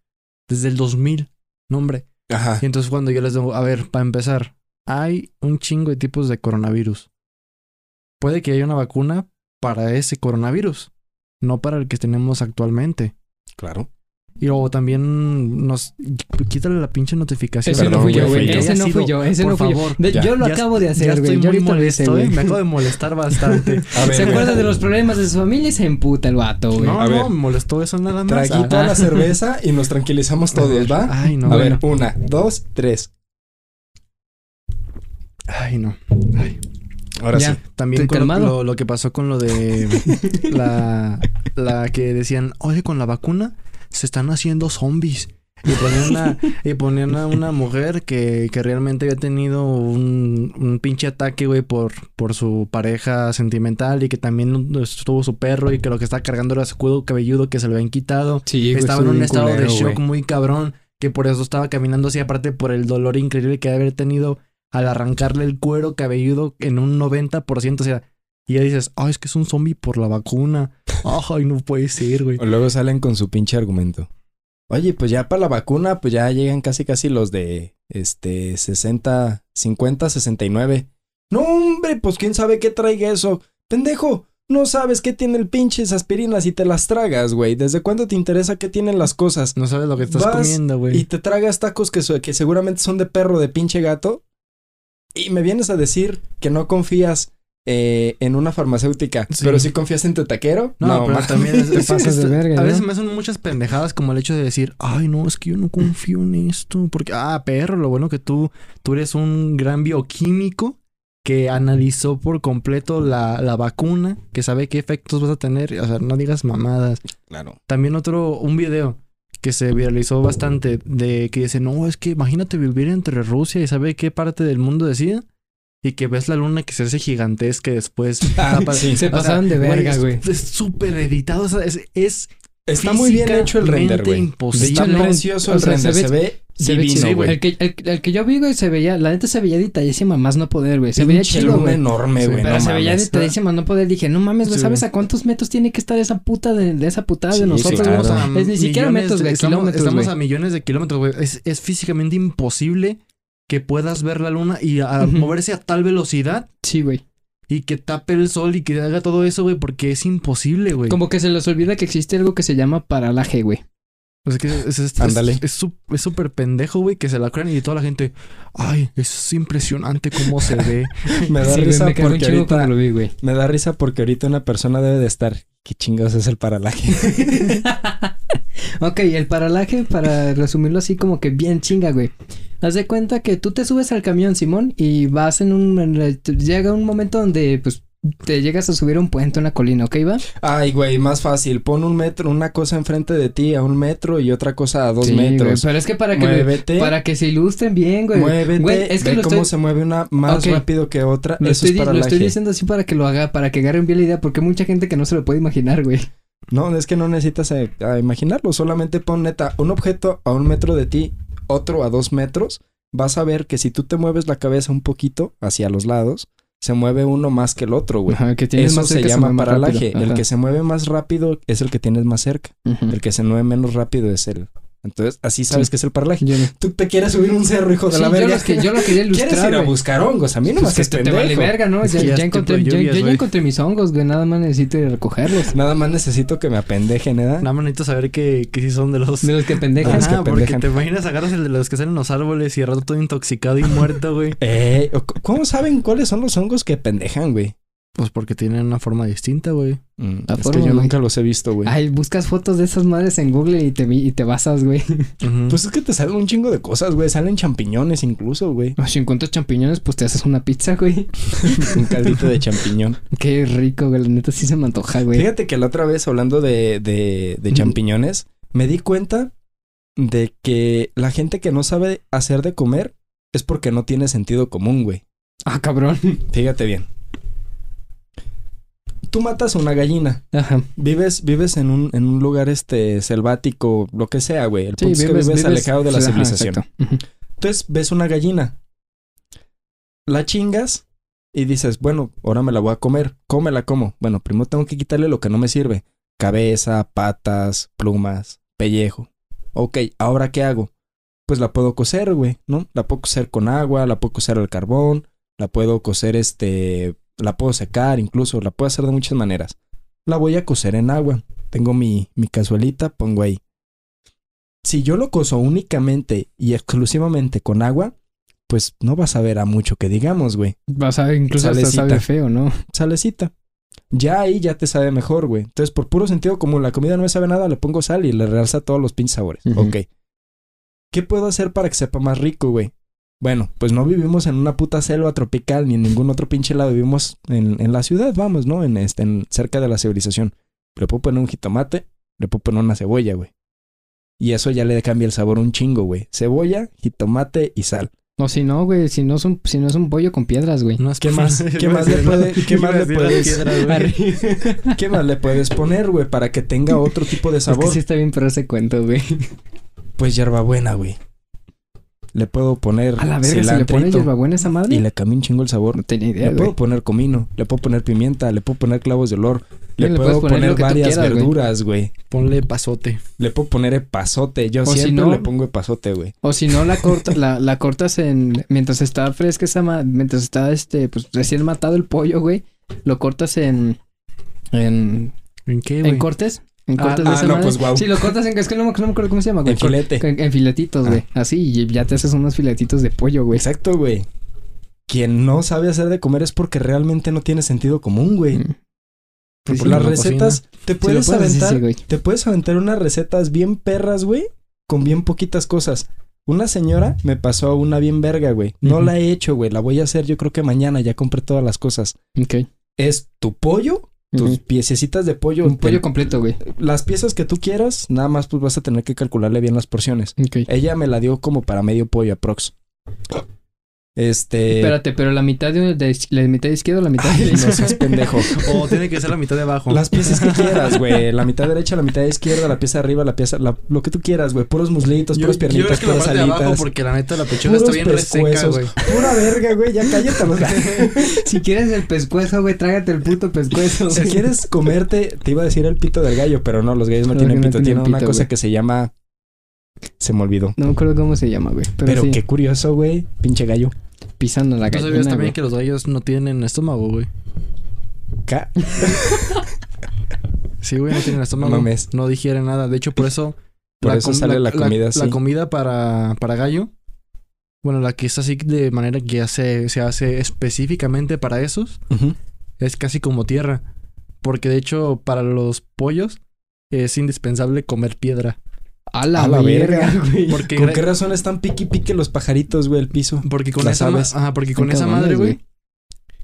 Desde el 2000. No, hombre. Ajá. Y entonces cuando yo les digo, a ver, para empezar, hay un chingo de tipos de coronavirus. Puede que haya una vacuna para ese coronavirus, no para el que tenemos actualmente. Claro. Y luego también nos quítale la pinche notificación. Ese no fui yo, güey, Ese no fui yo, ese por no fui yo. favor. De- Ya. yo lo Ya- acabo de hacer, güey. estoy Yo muy molesto, ¿eh? güey. Me acabo de molestar bastante. A ver, Se acuerda de los problemas de su familia y se emputa el vato, güey. no, A ver. no, me molestó eso nada más. Traguito Ah, a la cerveza y nos tranquilizamos todos. ¿va? Ay, no. a ver, una, dos, tres. Ay, no. Ay. Ahora Ya. sí. También con lo, lo- lo que pasó con lo de la, la que decían, oye, con la vacuna se están haciendo zombies. Y ponían, una, y ponían a una mujer que, que realmente había tenido un, un pinche ataque, güey, por, por su pareja sentimental y que también estuvo su perro y que lo que estaba cargando era su escudo cabelludo que se le habían quitado. Sí, estaba en un estado de shock muy cabrón, que por eso estaba caminando así, aparte por el dolor increíble que debe haber tenido al arrancarle el cuero cabelludo en un 90%, o sea, y ya dices, ay, es que es un zombie por la vacuna. Ay, no puede ser, güey. O luego salen con su pinche argumento. Oye, pues ya para la vacuna, pues ya llegan casi casi los de este 60, 50, 69. No, hombre, pues quién sabe qué traiga eso. Pendejo, no sabes qué tiene el pinche esas aspirinas y te las tragas, güey. ¿Desde cuándo te interesa qué tienen las cosas? No sabes lo que estás Vas comiendo, Y güey. te tragas tacos que, que seguramente son de perro, de pinche gato. Y me vienes a decir que no confías eh, en una farmacéutica, Sí. pero si confías en tu taquero. No, pero ma- también es, Te pasas de verga, A veces ¿no? me hacen muchas pendejadas como el hecho de decir, ay, no, es que yo no confío en esto. Porque, ah, perro, lo bueno que tú, tú eres un gran bioquímico que analizó por completo la, la vacuna, que sabe qué efectos vas a tener. O sea, no digas mamadas. Claro. También otro, un video que se viralizó bastante de que dice, no, es que imagínate vivir entre Rusia y sabe qué parte del mundo decía. Y que ves la luna que se hace gigantesca y después... Ah, sí. Se pasaron de verga, güey. es- Es súper editado. o sea, es, es Está muy bien hecho el render, güey. Está precioso el render. se ve- Se ve divino, chido, güey. El que, el, el que yo vi, güey, se veía, la neta se veía detalladísima más no poder, güey. Se veía chido, güey. enorme, Sí, güey. Pero no se veía mames. detalladísima no poder. Dije, no mames, güey, Sí, ¿sabes a cuántos metros tiene que estar esa puta de, de esa putada Sí, de sí, nosotros, claro. a Es ni siquiera metros, de- güey, estamos, kilómetros, estamos a millones de kilómetros, güey. Es, es físicamente imposible que puedas ver la luna y a moverse a tal velocidad Sí, güey. Y que tape el sol y que haga todo eso, güey, porque es imposible, güey. Como que se les olvida que existe algo que se llama paralaje, güey. O sea, que es, Ándale. es súper pendejo, güey, que se la crean y toda la gente, ay, es impresionante cómo se ve. Me da Sí, risa me porque ahorita... lo vi, güey. Me da risa porque ahorita una persona debe de estar... ¿Qué chingados es el paralaje? ok, el paralaje, para resumirlo así como que bien chinga, güey. Haz de cuenta que tú te subes al camión, Simón, y vas en un... llega un momento donde, pues, te llegas a subir un puente, una colina, ¿ok, va? Ay, güey, más fácil. Pon un metro, una cosa enfrente de ti a un metro y otra cosa a dos Sí, güey, metros. pero es que para que, Muévete. para que se ilustren bien, güey. Muévete, Güey, es que ve lo cómo estoy- se mueve una más rápido que otra. Lo, Eso estoy, es para lo la estoy diciendo así para que lo haga, para que agarren bien la idea, porque hay mucha gente que no se lo puede imaginar, güey. No, es que no necesitas eh, a imaginarlo. Solamente pon neta un objeto a un metro de ti, otro a dos metros. Vas a ver que si tú te mueves la cabeza un poquito hacia los lados, se mueve uno más que el otro, güey. Ajá, que tienes Eso más se llama paralaje. El que se mueve más rápido es el que tienes más cerca. El que se mueve menos rápido es el. Entonces, así sabes Sí. que es el paralaje. Yo no- Tú te quieres subir un cerro, hijo de Sí, la yo, verga. los que, yo lo quería ¿Quieres ilustrar, ir a buscar hongos? A mí no Pues más que te, te vale verga, ¿no? Es Ya, que ya ya es encontré, de ya- lluvias, encontré mis hongos, güey. Nada más necesito ir a recogerlos. Nada más necesito que me apendejen, ¿eh? Nada más necesito saber que, que sí son de los... De los que pendejas. los que Ajá, porque pendejan. te imaginas agarras el de los que salen en los árboles y al rato todo intoxicado y muerto, güey. Eh, ¿cómo saben cuáles son los hongos que pendejan, güey? Pues porque tienen una forma distinta, güey. Mm, es forma, que yo nunca los he visto, güey. Ay, buscas fotos de esas madres en Google y te, y te basas, güey. Pues es que te salen un chingo de cosas, güey. Salen champiñones incluso, güey. Si encuentras champiñones, pues te haces una pizza, güey. un caldito de champiñón. Qué rico, güey. La neta sí se me antoja, güey. Fíjate que la otra vez, hablando de, de, de champiñones, me di cuenta de que la gente que no sabe hacer de comer es porque no tiene sentido común, güey. Ah, cabrón. Fíjate bien. Tú matas a una gallina. Ajá. Vives, vives en un, en un lugar este selvático, lo que sea, güey. El Sí, punto es que vives, alejado de la ajá, civilización. Entonces ves una gallina. La chingas y dices, bueno, ahora me la voy a comer. Cómela como. Bueno, primero tengo que quitarle lo que no me sirve. Cabeza, patas, plumas, pellejo. Ok, ¿ahora qué hago? Pues la puedo cocer, güey, ¿no? La puedo cocer con agua, la puedo cocer al carbón, la puedo cocer este... La puedo secar incluso, la puedo hacer de muchas maneras. La voy a cocer en agua. Tengo mi, mi cazuelita, pongo ahí. Si yo lo cozo únicamente y exclusivamente con agua, pues no vas a ver a mucho que digamos, güey. Vas a incluso hasta sabe feo, ¿no? Salecita. Ya ahí ya te sabe mejor, güey. Entonces, por puro sentido, como la comida no me sabe nada, le pongo sal y le realza todos los pinches sabores. Ok. ¿Qué puedo hacer para que sepa más rico, güey? Bueno, pues no vivimos en una puta selva tropical ni en ningún otro pinche lado. Vivimos en, en la ciudad, vamos, ¿no? En este, en, cerca de la civilización. Le puedo poner un jitomate, le puedo poner una cebolla, güey. Y eso ya le cambia el sabor un chingo, güey. Cebolla, jitomate y sal. O si no, güey, si no es un, si no es un pollo con piedras, güey. Unas- ¿Qué más? ¿Qué más le puede- qué más le puedes- piedras, güey. ¿Qué más le puedes poner, güey? Para que tenga otro tipo de Es que sabor. sí está bien, pero ese cuento, güey. Pues hierbabuena, güey. Le puedo poner A la verga, si le pones hierbabuena esa madre. y le cambia un chingo el sabor. No tenía idea, Le güey. puedo poner comino, le puedo poner pimienta, le puedo poner clavos de olor, le, le puedo poner varias quieras, verduras, güey. Ponle pasote. Le puedo poner epazote. Yo O si siempre no- le pongo epazote, güey. O si no, la, corta, la, la cortas en... Mientras está fresca esa ma- Mientras está, este, pues, recién matado el pollo, güey. Lo cortas en... En... ¿En qué, güey? En cortes. En Ah, cortes de ah, no, pues, guau. Sí, lo cortas en... Es que no, me- no me acuerdo cómo se llama, güey. En filete. En, en filetitos, Ah. güey. Así, y ya te haces unos filetitos de pollo, güey. Exacto, güey. Quien no sabe hacer de comer es porque realmente no tiene sentido común, güey. Mm. Pues sí, Las no recetas, te Sí, puedes aventar. Te puedes aventar unas recetas bien perras, güey, con bien poquitas cosas. Una señora me pasó una bien verga, güey. No la he hecho, güey. La voy a hacer yo creo que mañana. Ya compré todas las cosas. Ok. Es tu pollo, tus Ujú. piececitas de pollo. Un pollo te- completo, güey. las piezas que tú quieras, nada más pues vas a tener que calcularle bien las porciones. Ok. Ella me la dio como para medio pollo aprox. Este... Espérate, pero la mitad de, de- la mitad izquierda o la mitad Ay, derecha. no seas pendejo. O tiene que ser la mitad de abajo. Las piezas que quieras, güey. La mitad derecha, la mitad izquierda, la pieza arriba, la pieza... la- lo que tú quieras, güey. Puros muslitos, Yo, puras yo piernitas, es que la puras parte de abajo alitas. porque la neta la pechuga está bien reseca, güey. Pura verga, güey. Ya cállate los si quieres el pescuezo, güey, trágate el puto pescuezo. Si quieres comerte, te iba a decir el pito del gallo, pero no, los gallos no No, tienen no pito. tienen una pito, cosa que se llama... Se me olvidó. No me acuerdo cómo se llama, güey. Pero, Pero sí, qué curioso, güey. Pinche gallo. Pisando la ¿Tú gallina, sabías también güey. que los gallos no tienen estómago, güey? Ca- Sí, güey, no tienen estómago. No mames. No digieren nada. De hecho, por eso... Por eso sale la comida así. La comida para, para gallo... Bueno, la que es así de manera que ya se, se hace específicamente para esos, es casi como tierra. Porque de hecho, para los pollos es indispensable comer piedra. A la, A la verga, verga. güey. Porque, ¿Con qué razón están piqui pique los pajaritos, güey, el piso? porque con las esa, aves? ajá, porque con esa madre, güey. güey.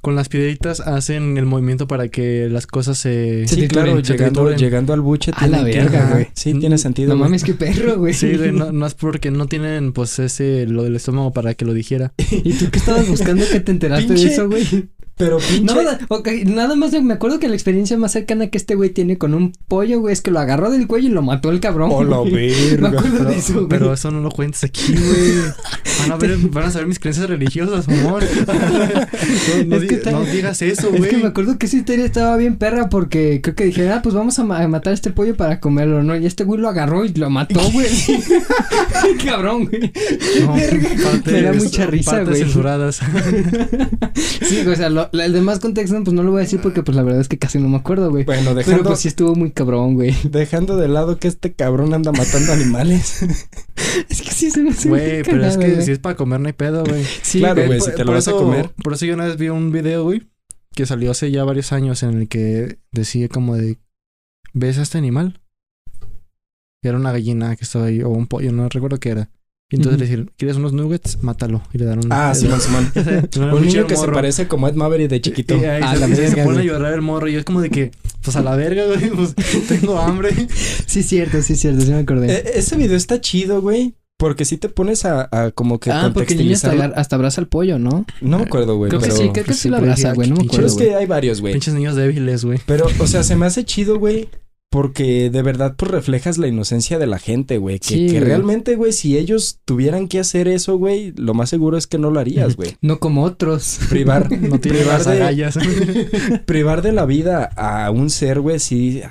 con las piedritas hacen el movimiento para que las cosas se... Sí, claro, se llegando, llegando al buche. A la verga, güey. Sí, tiene sentido. No güey. mames, qué perro, güey. Sí, güey, no, no es porque no tienen, pues, ese, lo del estómago para que lo dijera. ¿Y tú qué estabas buscando que te enteraste de eso, güey? Pero pinche. Nada, ok, nada más me acuerdo que la experiencia más cercana que este güey tiene con un pollo, güey, es que lo agarró del cuello y lo mató el cabrón. Hola, güey. verga. Me acuerdo Pero, de eso, güey. pero eso no lo cuentes aquí, güey. Van a ver, van a saber mis creencias religiosas, amor. No, no Es que di- está- no digas eso, Es güey. que me acuerdo que esa historia estaba bien perra porque creo que dijeron, ah, pues vamos a, ma- a matar a este pollo para comerlo, ¿no? Y este güey lo agarró y lo mató, güey. Cabrón, güey. No, Me da mucha risa, güey. censuradas. Sí, o sea, lo- la- el demás contexto, pues no lo voy a decir porque, pues la verdad es que casi no me acuerdo, güey. Bueno, Pero dejando, pues sí estuvo muy cabrón, güey. dejando de lado que este cabrón anda matando animales. Es que sí se me hace Güey, pero es que güey. si es para comer no hay pedo, güey. Sí, claro, güey. si te lo vas a comer. Por eso yo una vez vi un video, güey, que salió hace ya varios años en el que decía como de, ¿ves a este animal? Era una gallina que estaba ahí, o un pollo, no recuerdo qué era. Y entonces le dijeron, ¿quieres unos nuggets? Mátalo. Y le dan un... Ah, Simón. le dan Un niño que se parece como Ed Maverick de chiquito. Y ahí A se, la se verga, pone a llorar el morro y es como de que, pues a la verga, güey, pues tengo hambre. Sí, cierto, sí, cierto, sí me acordé. Eh, ese video está chido, güey. Porque si te pones a, a como que ah, porque el niño hasta, hasta abraza al pollo, ¿no? No me acuerdo, güey. Creo pero... que sí, creo que pues sí sí, lo abraza, güey, no me pinche- Pero acuerdo, es que hay varios, güey. Pinches niños débiles, güey. Pero, o sea, se me hace chido, güey. Porque de verdad, pues reflejas la inocencia de la gente, güey. Que, Sí, que realmente, güey, si ellos tuvieran que hacer eso, güey, lo más seguro es que no lo harías, güey. No como otros. Privar, No privar, las de, privar de la vida a un ser, güey, sí,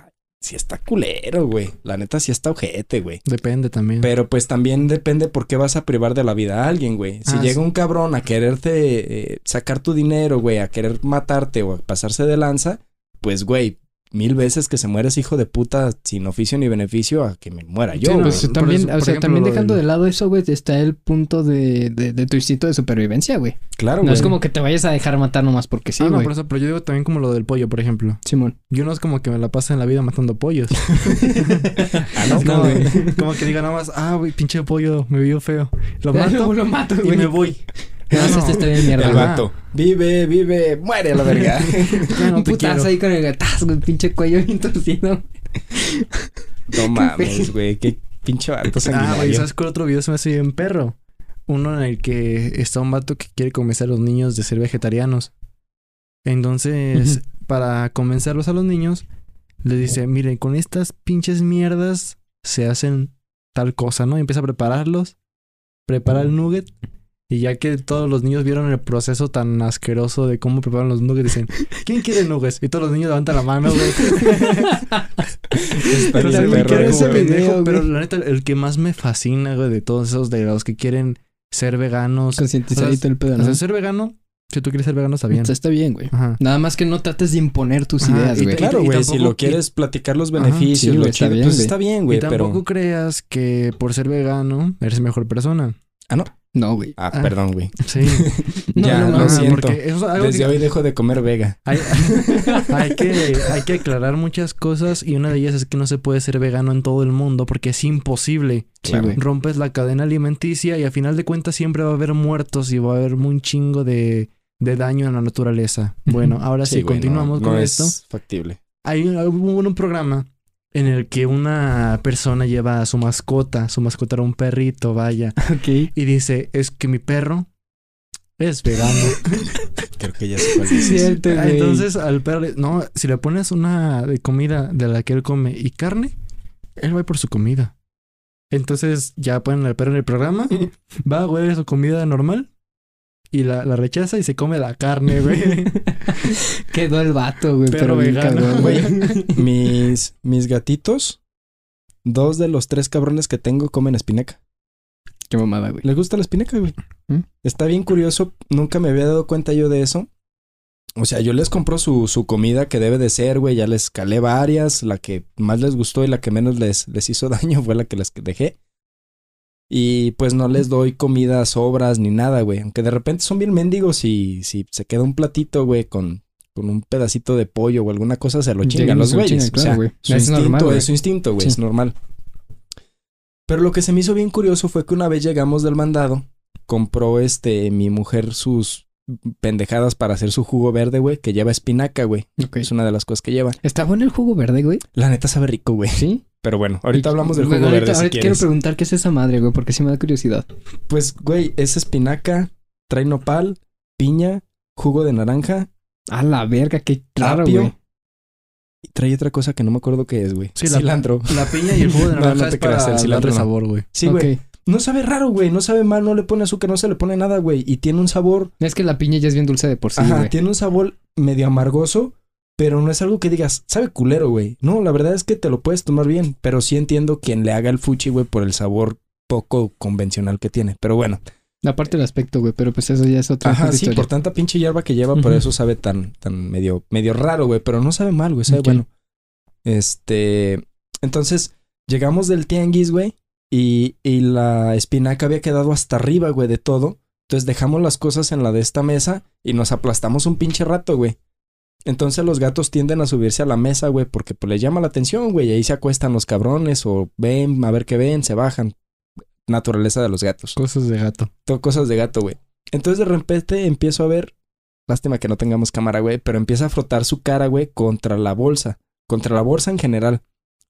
sí está culero, güey. La neta sí está ojete, güey. Depende también. Pero pues también depende por qué vas a privar de la vida a alguien, güey. Si Ah, llega sí. un cabrón a quererte eh, sacar tu dinero, güey, a querer matarte o a pasarse de lanza, pues, güey, mil veces que se muera ese hijo de puta sin oficio ni beneficio a que me muera yo, Sí, no. Pues también, eso, o sea, ejemplo, también dejando de lado eso, güey, está el punto de, de, de tu instinto de supervivencia, güey. Claro, No güey. es como que te vayas a dejar matar nomás porque sí, ah, no, güey. por eso, pero yo digo también como lo del pollo, por ejemplo. Simón. Yo no es como que me la pase en la vida matando pollos. Ah, no, como, güey. como que diga nada más, ah, güey, pinche pollo, me vio feo. Lo mato lo mato, y me voy. No, este está bien mierda. El vato. Vive, vive, muere a la verga. No putazo quiero. ahí con el gatazo, el pinche cuello bien torcido. no mames, güey. Qué pinche vato Ah, güey, sanguinario. ¿sabes cuál otro video se me hace bien perro? Uno en el que está un vato que quiere convencer a los niños de ser vegetarianos. Entonces, para convencerlos a los niños, les dice, miren, con estas pinches mierdas se hacen tal cosa, ¿no? Y empieza a prepararlos, prepara el nugget. Y ya que todos los niños vieron el proceso tan asqueroso de cómo preparan los nuggets, dicen, ¿quién quiere nuggets? Y todos los niños levantan la mano, güey. Perro, como ese pendejo, pero la neta, el que más me fascina, güey, de todos esos, de los que quieren ser veganos. Concientizadito el pedo, O ¿no? sea, ser vegano, si tú quieres ser vegano, está bien. O sea, está bien, güey. Ajá. Nada más que no trates de imponer tus Ajá, ideas, y güey. Claro, y güey, si tampoco- lo quieres platicar los Ajá. beneficios, Sí, lo está chido, bien, pues güey. está bien, y güey, tampoco pero... creas que por ser vegano eres mejor persona. No, güey. Ah, Ah. perdón, güey. Sí. No, Ya, no, lo no, siento. Eso es Desde que hoy dejo de comer vega. hay, hay que, hay que aclarar muchas cosas y una de ellas es que no se puede ser vegano en todo el mundo porque es imposible. Sí, Claro. rompes la cadena alimenticia y a final de cuentas siempre va a haber muertos y va a haber un chingo de, de daño en la naturaleza. Bueno, ahora sí, güey, no- continuamos no con es esto. factible. Hay un programa en el que una persona lleva a su mascota, su mascota era un perrito, vaya, Ok. y dice, es que mi perro es vegano. Creo que ya cuál Sí, cierto, Ah. Entonces al perro, no, si le pones una de comida de la que él come y carne, él va por su comida. Entonces ya ponen al perro en el programa, va a huele su comida normal y la, la rechaza y se come la carne, güey. Quedó el vato, güey. Pero bien vegano, cabrón, güey. güey. Mis, mis gatitos, dos de los tres cabrones que tengo comen espinaca. Qué mamada, güey. Les gusta la espinaca, güey. ¿Mm? Está bien curioso. Nunca me había dado cuenta yo de eso. O sea, yo les compro su, su comida que debe de ser, güey. Ya les calé varias. La que más les gustó y la que menos les, les hizo daño fue la que les dejé. Y pues no les doy comida sobras ni nada, güey. Aunque de repente son bien mendigos y si se queda un platito, güey, con, con un pedacito de pollo o alguna cosa, se lo chingan los güeyes. chingan, o claro, sea, güey. su Es instinto normal, güey. es su instinto, güey. Sí. Es normal. Pero lo que se me hizo bien curioso fue que una vez llegamos del mandado, compró este mi mujer sus pendejadas para hacer su jugo verde, güey, que lleva espinaca, güey. Es una de las cosas que lleva. Está bueno el jugo verde, güey. La neta sabe rico, güey. Sí. Pero bueno, ahorita hablamos del jugo Bueno, ahorita, verde si ahorita quiero preguntar qué es esa madre, güey, porque sí me da curiosidad. Pues, güey, es espinaca, trae nopal, piña, jugo de naranja, A la verga, qué apio. güey. Y trae otra cosa que no me acuerdo qué es, güey. Sí, la- Cilantro. La piña y el jugo de naranja no te es para creas, el cilantro no. sabor, güey. Sí, güey. No sabe raro, güey. No sabe mal, no le pone azúcar, no se le pone nada, güey. Y tiene un sabor. Es que la piña ya es bien dulce de por sí, ajá, güey. tiene un sabor medio amargoso, pero no es algo que digas, sabe culero, güey. No, la verdad es que te lo puedes tomar bien, pero sí entiendo quien le haga el fuchi, güey, por el sabor poco convencional que tiene. Pero bueno, Aparte el aspecto, güey, pero pues eso ya es otra, ajá, sí, historia. por tanta pinche hierba que lleva, por Ujú. eso sabe tan, tan medio, medio raro, güey, pero no sabe mal, güey, sabe bueno. Este, entonces, llegamos del tianguis, güey, y, y la espinaca había quedado hasta arriba, güey, de todo. Entonces dejamos las cosas en la de esta mesa y nos aplastamos un pinche rato, güey. Entonces los gatos tienden a subirse a la mesa, güey, porque pues les llama la atención, güey, y ahí se acuestan los cabrones o ven, a ver qué ven, se bajan. Naturaleza de los gatos. Cosas de gato. Todo cosas de gato, güey. Entonces de repente empiezo a ver, lástima que no tengamos cámara, güey, pero empieza a frotar su cara, güey, contra la bolsa, contra la bolsa en general.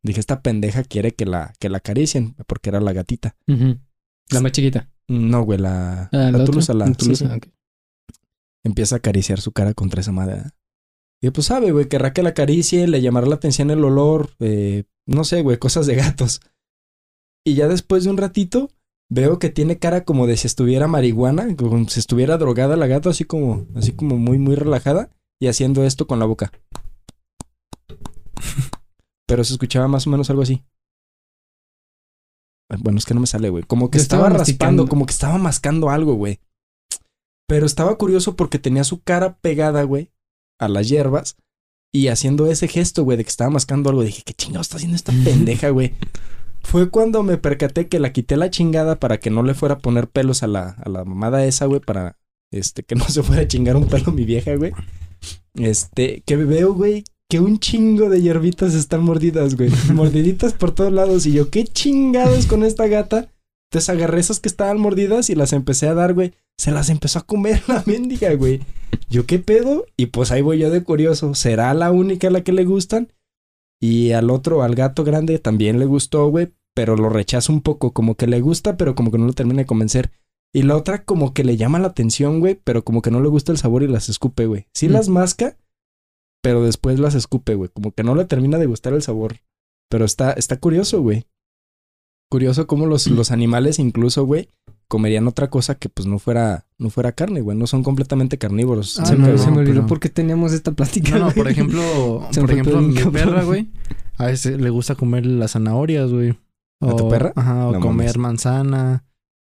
Dije, esta pendeja quiere que la, que la acaricien, porque era la gatita. La más chiquita. No, güey, la, Ah, la. Tulusa, la Tulusa. ah. Empieza a acariciar su cara contra esa madre. Y pues sabe, güey, querrá que la acaricie, le llamará la atención el olor, eh, no sé, güey, cosas de gatos. Y ya después de un ratito, veo que tiene cara como de si estuviera marihuana, como si estuviera drogada la gata, así como, así como muy, muy relajada, y haciendo esto con la boca. Pero se escuchaba más o menos algo así. Bueno, es que no me sale, güey. Como que Yo estaba, estaba raspando, como que estaba mascando algo, güey. Pero estaba curioso porque tenía su cara pegada, güey, a las hierbas y haciendo ese gesto, güey, de que estaba mascando algo. Dije, ¿qué chingado está haciendo esta pendeja, güey? Fue cuando me percaté que la quité la chingada para que no le fuera a poner pelos a la, a la mamada esa, güey, para este, que no se fuera a chingar un pelo mi vieja, güey. Este, que veo, güey, que un chingo de hierbitas están mordidas, güey. Mordiditas por todos lados. Y yo, ¿qué chingados con esta gata? Entonces agarré esas que estaban mordidas y las empecé a dar, güey. Se las empezó a comer la mendiga, güey. Yo, ¿qué pedo? Y pues ahí voy yo de curioso. ¿Será la única a la que le gustan? Y al otro, al gato grande, también le gustó, güey. Pero lo rechaza un poco. Como que le gusta, pero como que no lo termina de convencer. Y la otra como que le llama la atención, güey. Pero como que no le gusta el sabor y las escupe, güey. Sí Mm. las masca, pero después las escupe, güey. Como que no le termina de gustar el sabor. Pero está, está curioso, güey. Curioso cómo los, los animales incluso, güey, comerían otra cosa que pues no fuera, no fuera carne, güey. No son completamente carnívoros. Ah, Se no, me- se me olvidó pero- por qué teníamos esta plática. No, no, por ejemplo, por ejemplo, mi perra, güey, a ese le gusta comer las zanahorias, güey. ¿A tu O- perra? Ajá, o No comer mames. manzana,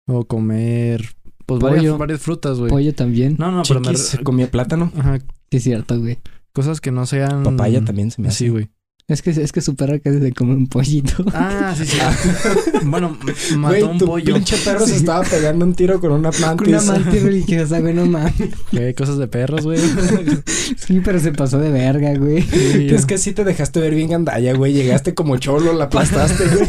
o comer, pues Pollo. varias, varias frutas, güey. Pollo también. No, no, pero me... Chiquis se comía plátano. Ajá, Sí, es cierto, güey. Cosas que no sean... Papaya también se me hace. Sí, güey. Es que, es que su perra casi se come un pollito. Ah, sí, sí. bueno, m- mató Güey, un tu pollo. pinche perro se estaba pegando un tiro con una Con mantis. una mantis religiosa, güey, no mames. Güey, cosas de perros, güey. Sí, pero se pasó de verga, güey. Sí, Es que sí te dejaste ver bien gandalla, güey. Llegaste como cholo, la aplastaste, güey.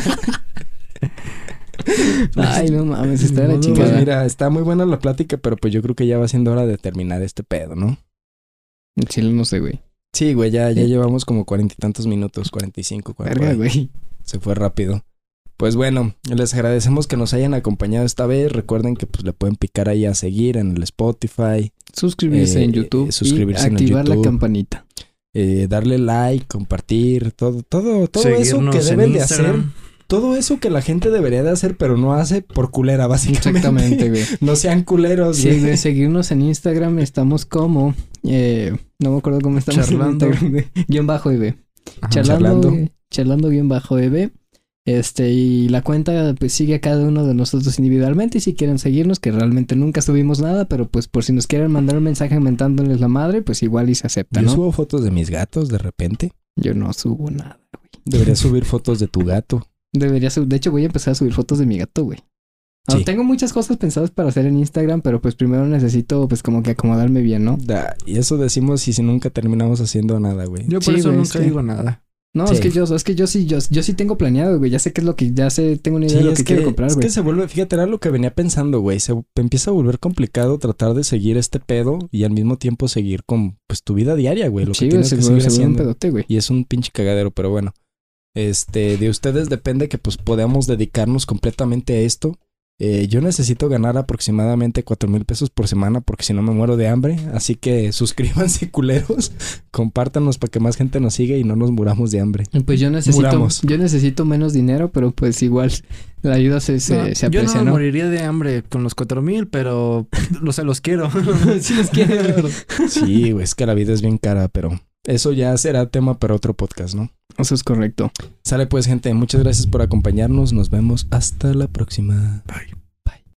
Ay, no mames, está de la Pues Pues chingada. mira, está muy buena la plática, pero pues yo creo que ya va siendo hora de terminar este pedo, ¿no? En Chile no sé, güey. Sí, güey, ya, ya Sí. llevamos como cuarenta y tantos minutos, cuarenta y cinco, cuarenta. Güey. Se fue rápido. Pues bueno, les agradecemos que nos hayan acompañado esta vez. Recuerden que pues le pueden picar ahí a seguir en el Spotify, Suscribirse Eh, en YouTube suscribirse y en activar la campanita. eh, darle like, compartir, todo, todo, todo eso que en deben de hacer. Todo eso que la gente debería de hacer, pero no hace por culera, básicamente. Exactamente, güey. No sean culeros, Sí, güey. güey, seguirnos en Instagram estamos como... Eh, no me acuerdo cómo estamos Charlando. Instagram, güey. Guión bajo EB. Ajá. Charlando, charlando. charlando guion bajo EB. Este, y la cuenta pues sigue a cada uno de nosotros individualmente y si quieren seguirnos, que realmente nunca subimos nada, pero pues por si nos quieren mandar un mensaje mentándoles la madre, pues igual y se acepta, Yo ¿no? subo fotos de mis gatos de repente. Yo no subo nada, güey. Debería subir fotos de tu gato. Debería subir, de hecho voy a empezar a subir fotos de mi gato, güey. Sí. Tengo muchas cosas pensadas para hacer en Instagram, pero pues primero necesito pues como que acomodarme bien, ¿no? Da, y eso decimos y si nunca terminamos haciendo nada, güey. Yo por Sí, eso güey, nunca es que- digo nada. No, Sí. es que yo, es que yo sí, yo, yo sí tengo planeado, güey. Ya sé qué es lo que, ya sé, tengo una idea de lo es que, quiero comprar, es güey. que se vuelve, fíjate, era lo que venía pensando, güey. Se empieza a volver complicado tratar de seguir este pedo y al mismo tiempo seguir con pues tu vida diaria, güey. Lo Sí, que güey, tienes se que seguir se vuelve un haciendo. pedote, güey. Y es un pinche cagadero, pero bueno. Este, de ustedes depende que pues podamos dedicarnos completamente a esto. Eh, yo necesito ganar aproximadamente cuatro mil pesos por semana porque si no me muero de hambre. Así que suscríbanse, culeros. Compártanos para que más gente nos siga y no nos muramos de hambre. Y Pues yo necesito, Muramos. yo necesito menos dinero, pero pues igual la ayuda se, se, No, se yo no aprecia, me ¿no? moriría de hambre con los cuatro mil, pero o sea, los quiero. sí los quiero. Sí, güey, es que la vida es bien cara, pero eso ya será tema para otro podcast, ¿no? Eso es correcto. Sale pues, gente. Muchas gracias por acompañarnos. Nos vemos hasta la próxima. Bye.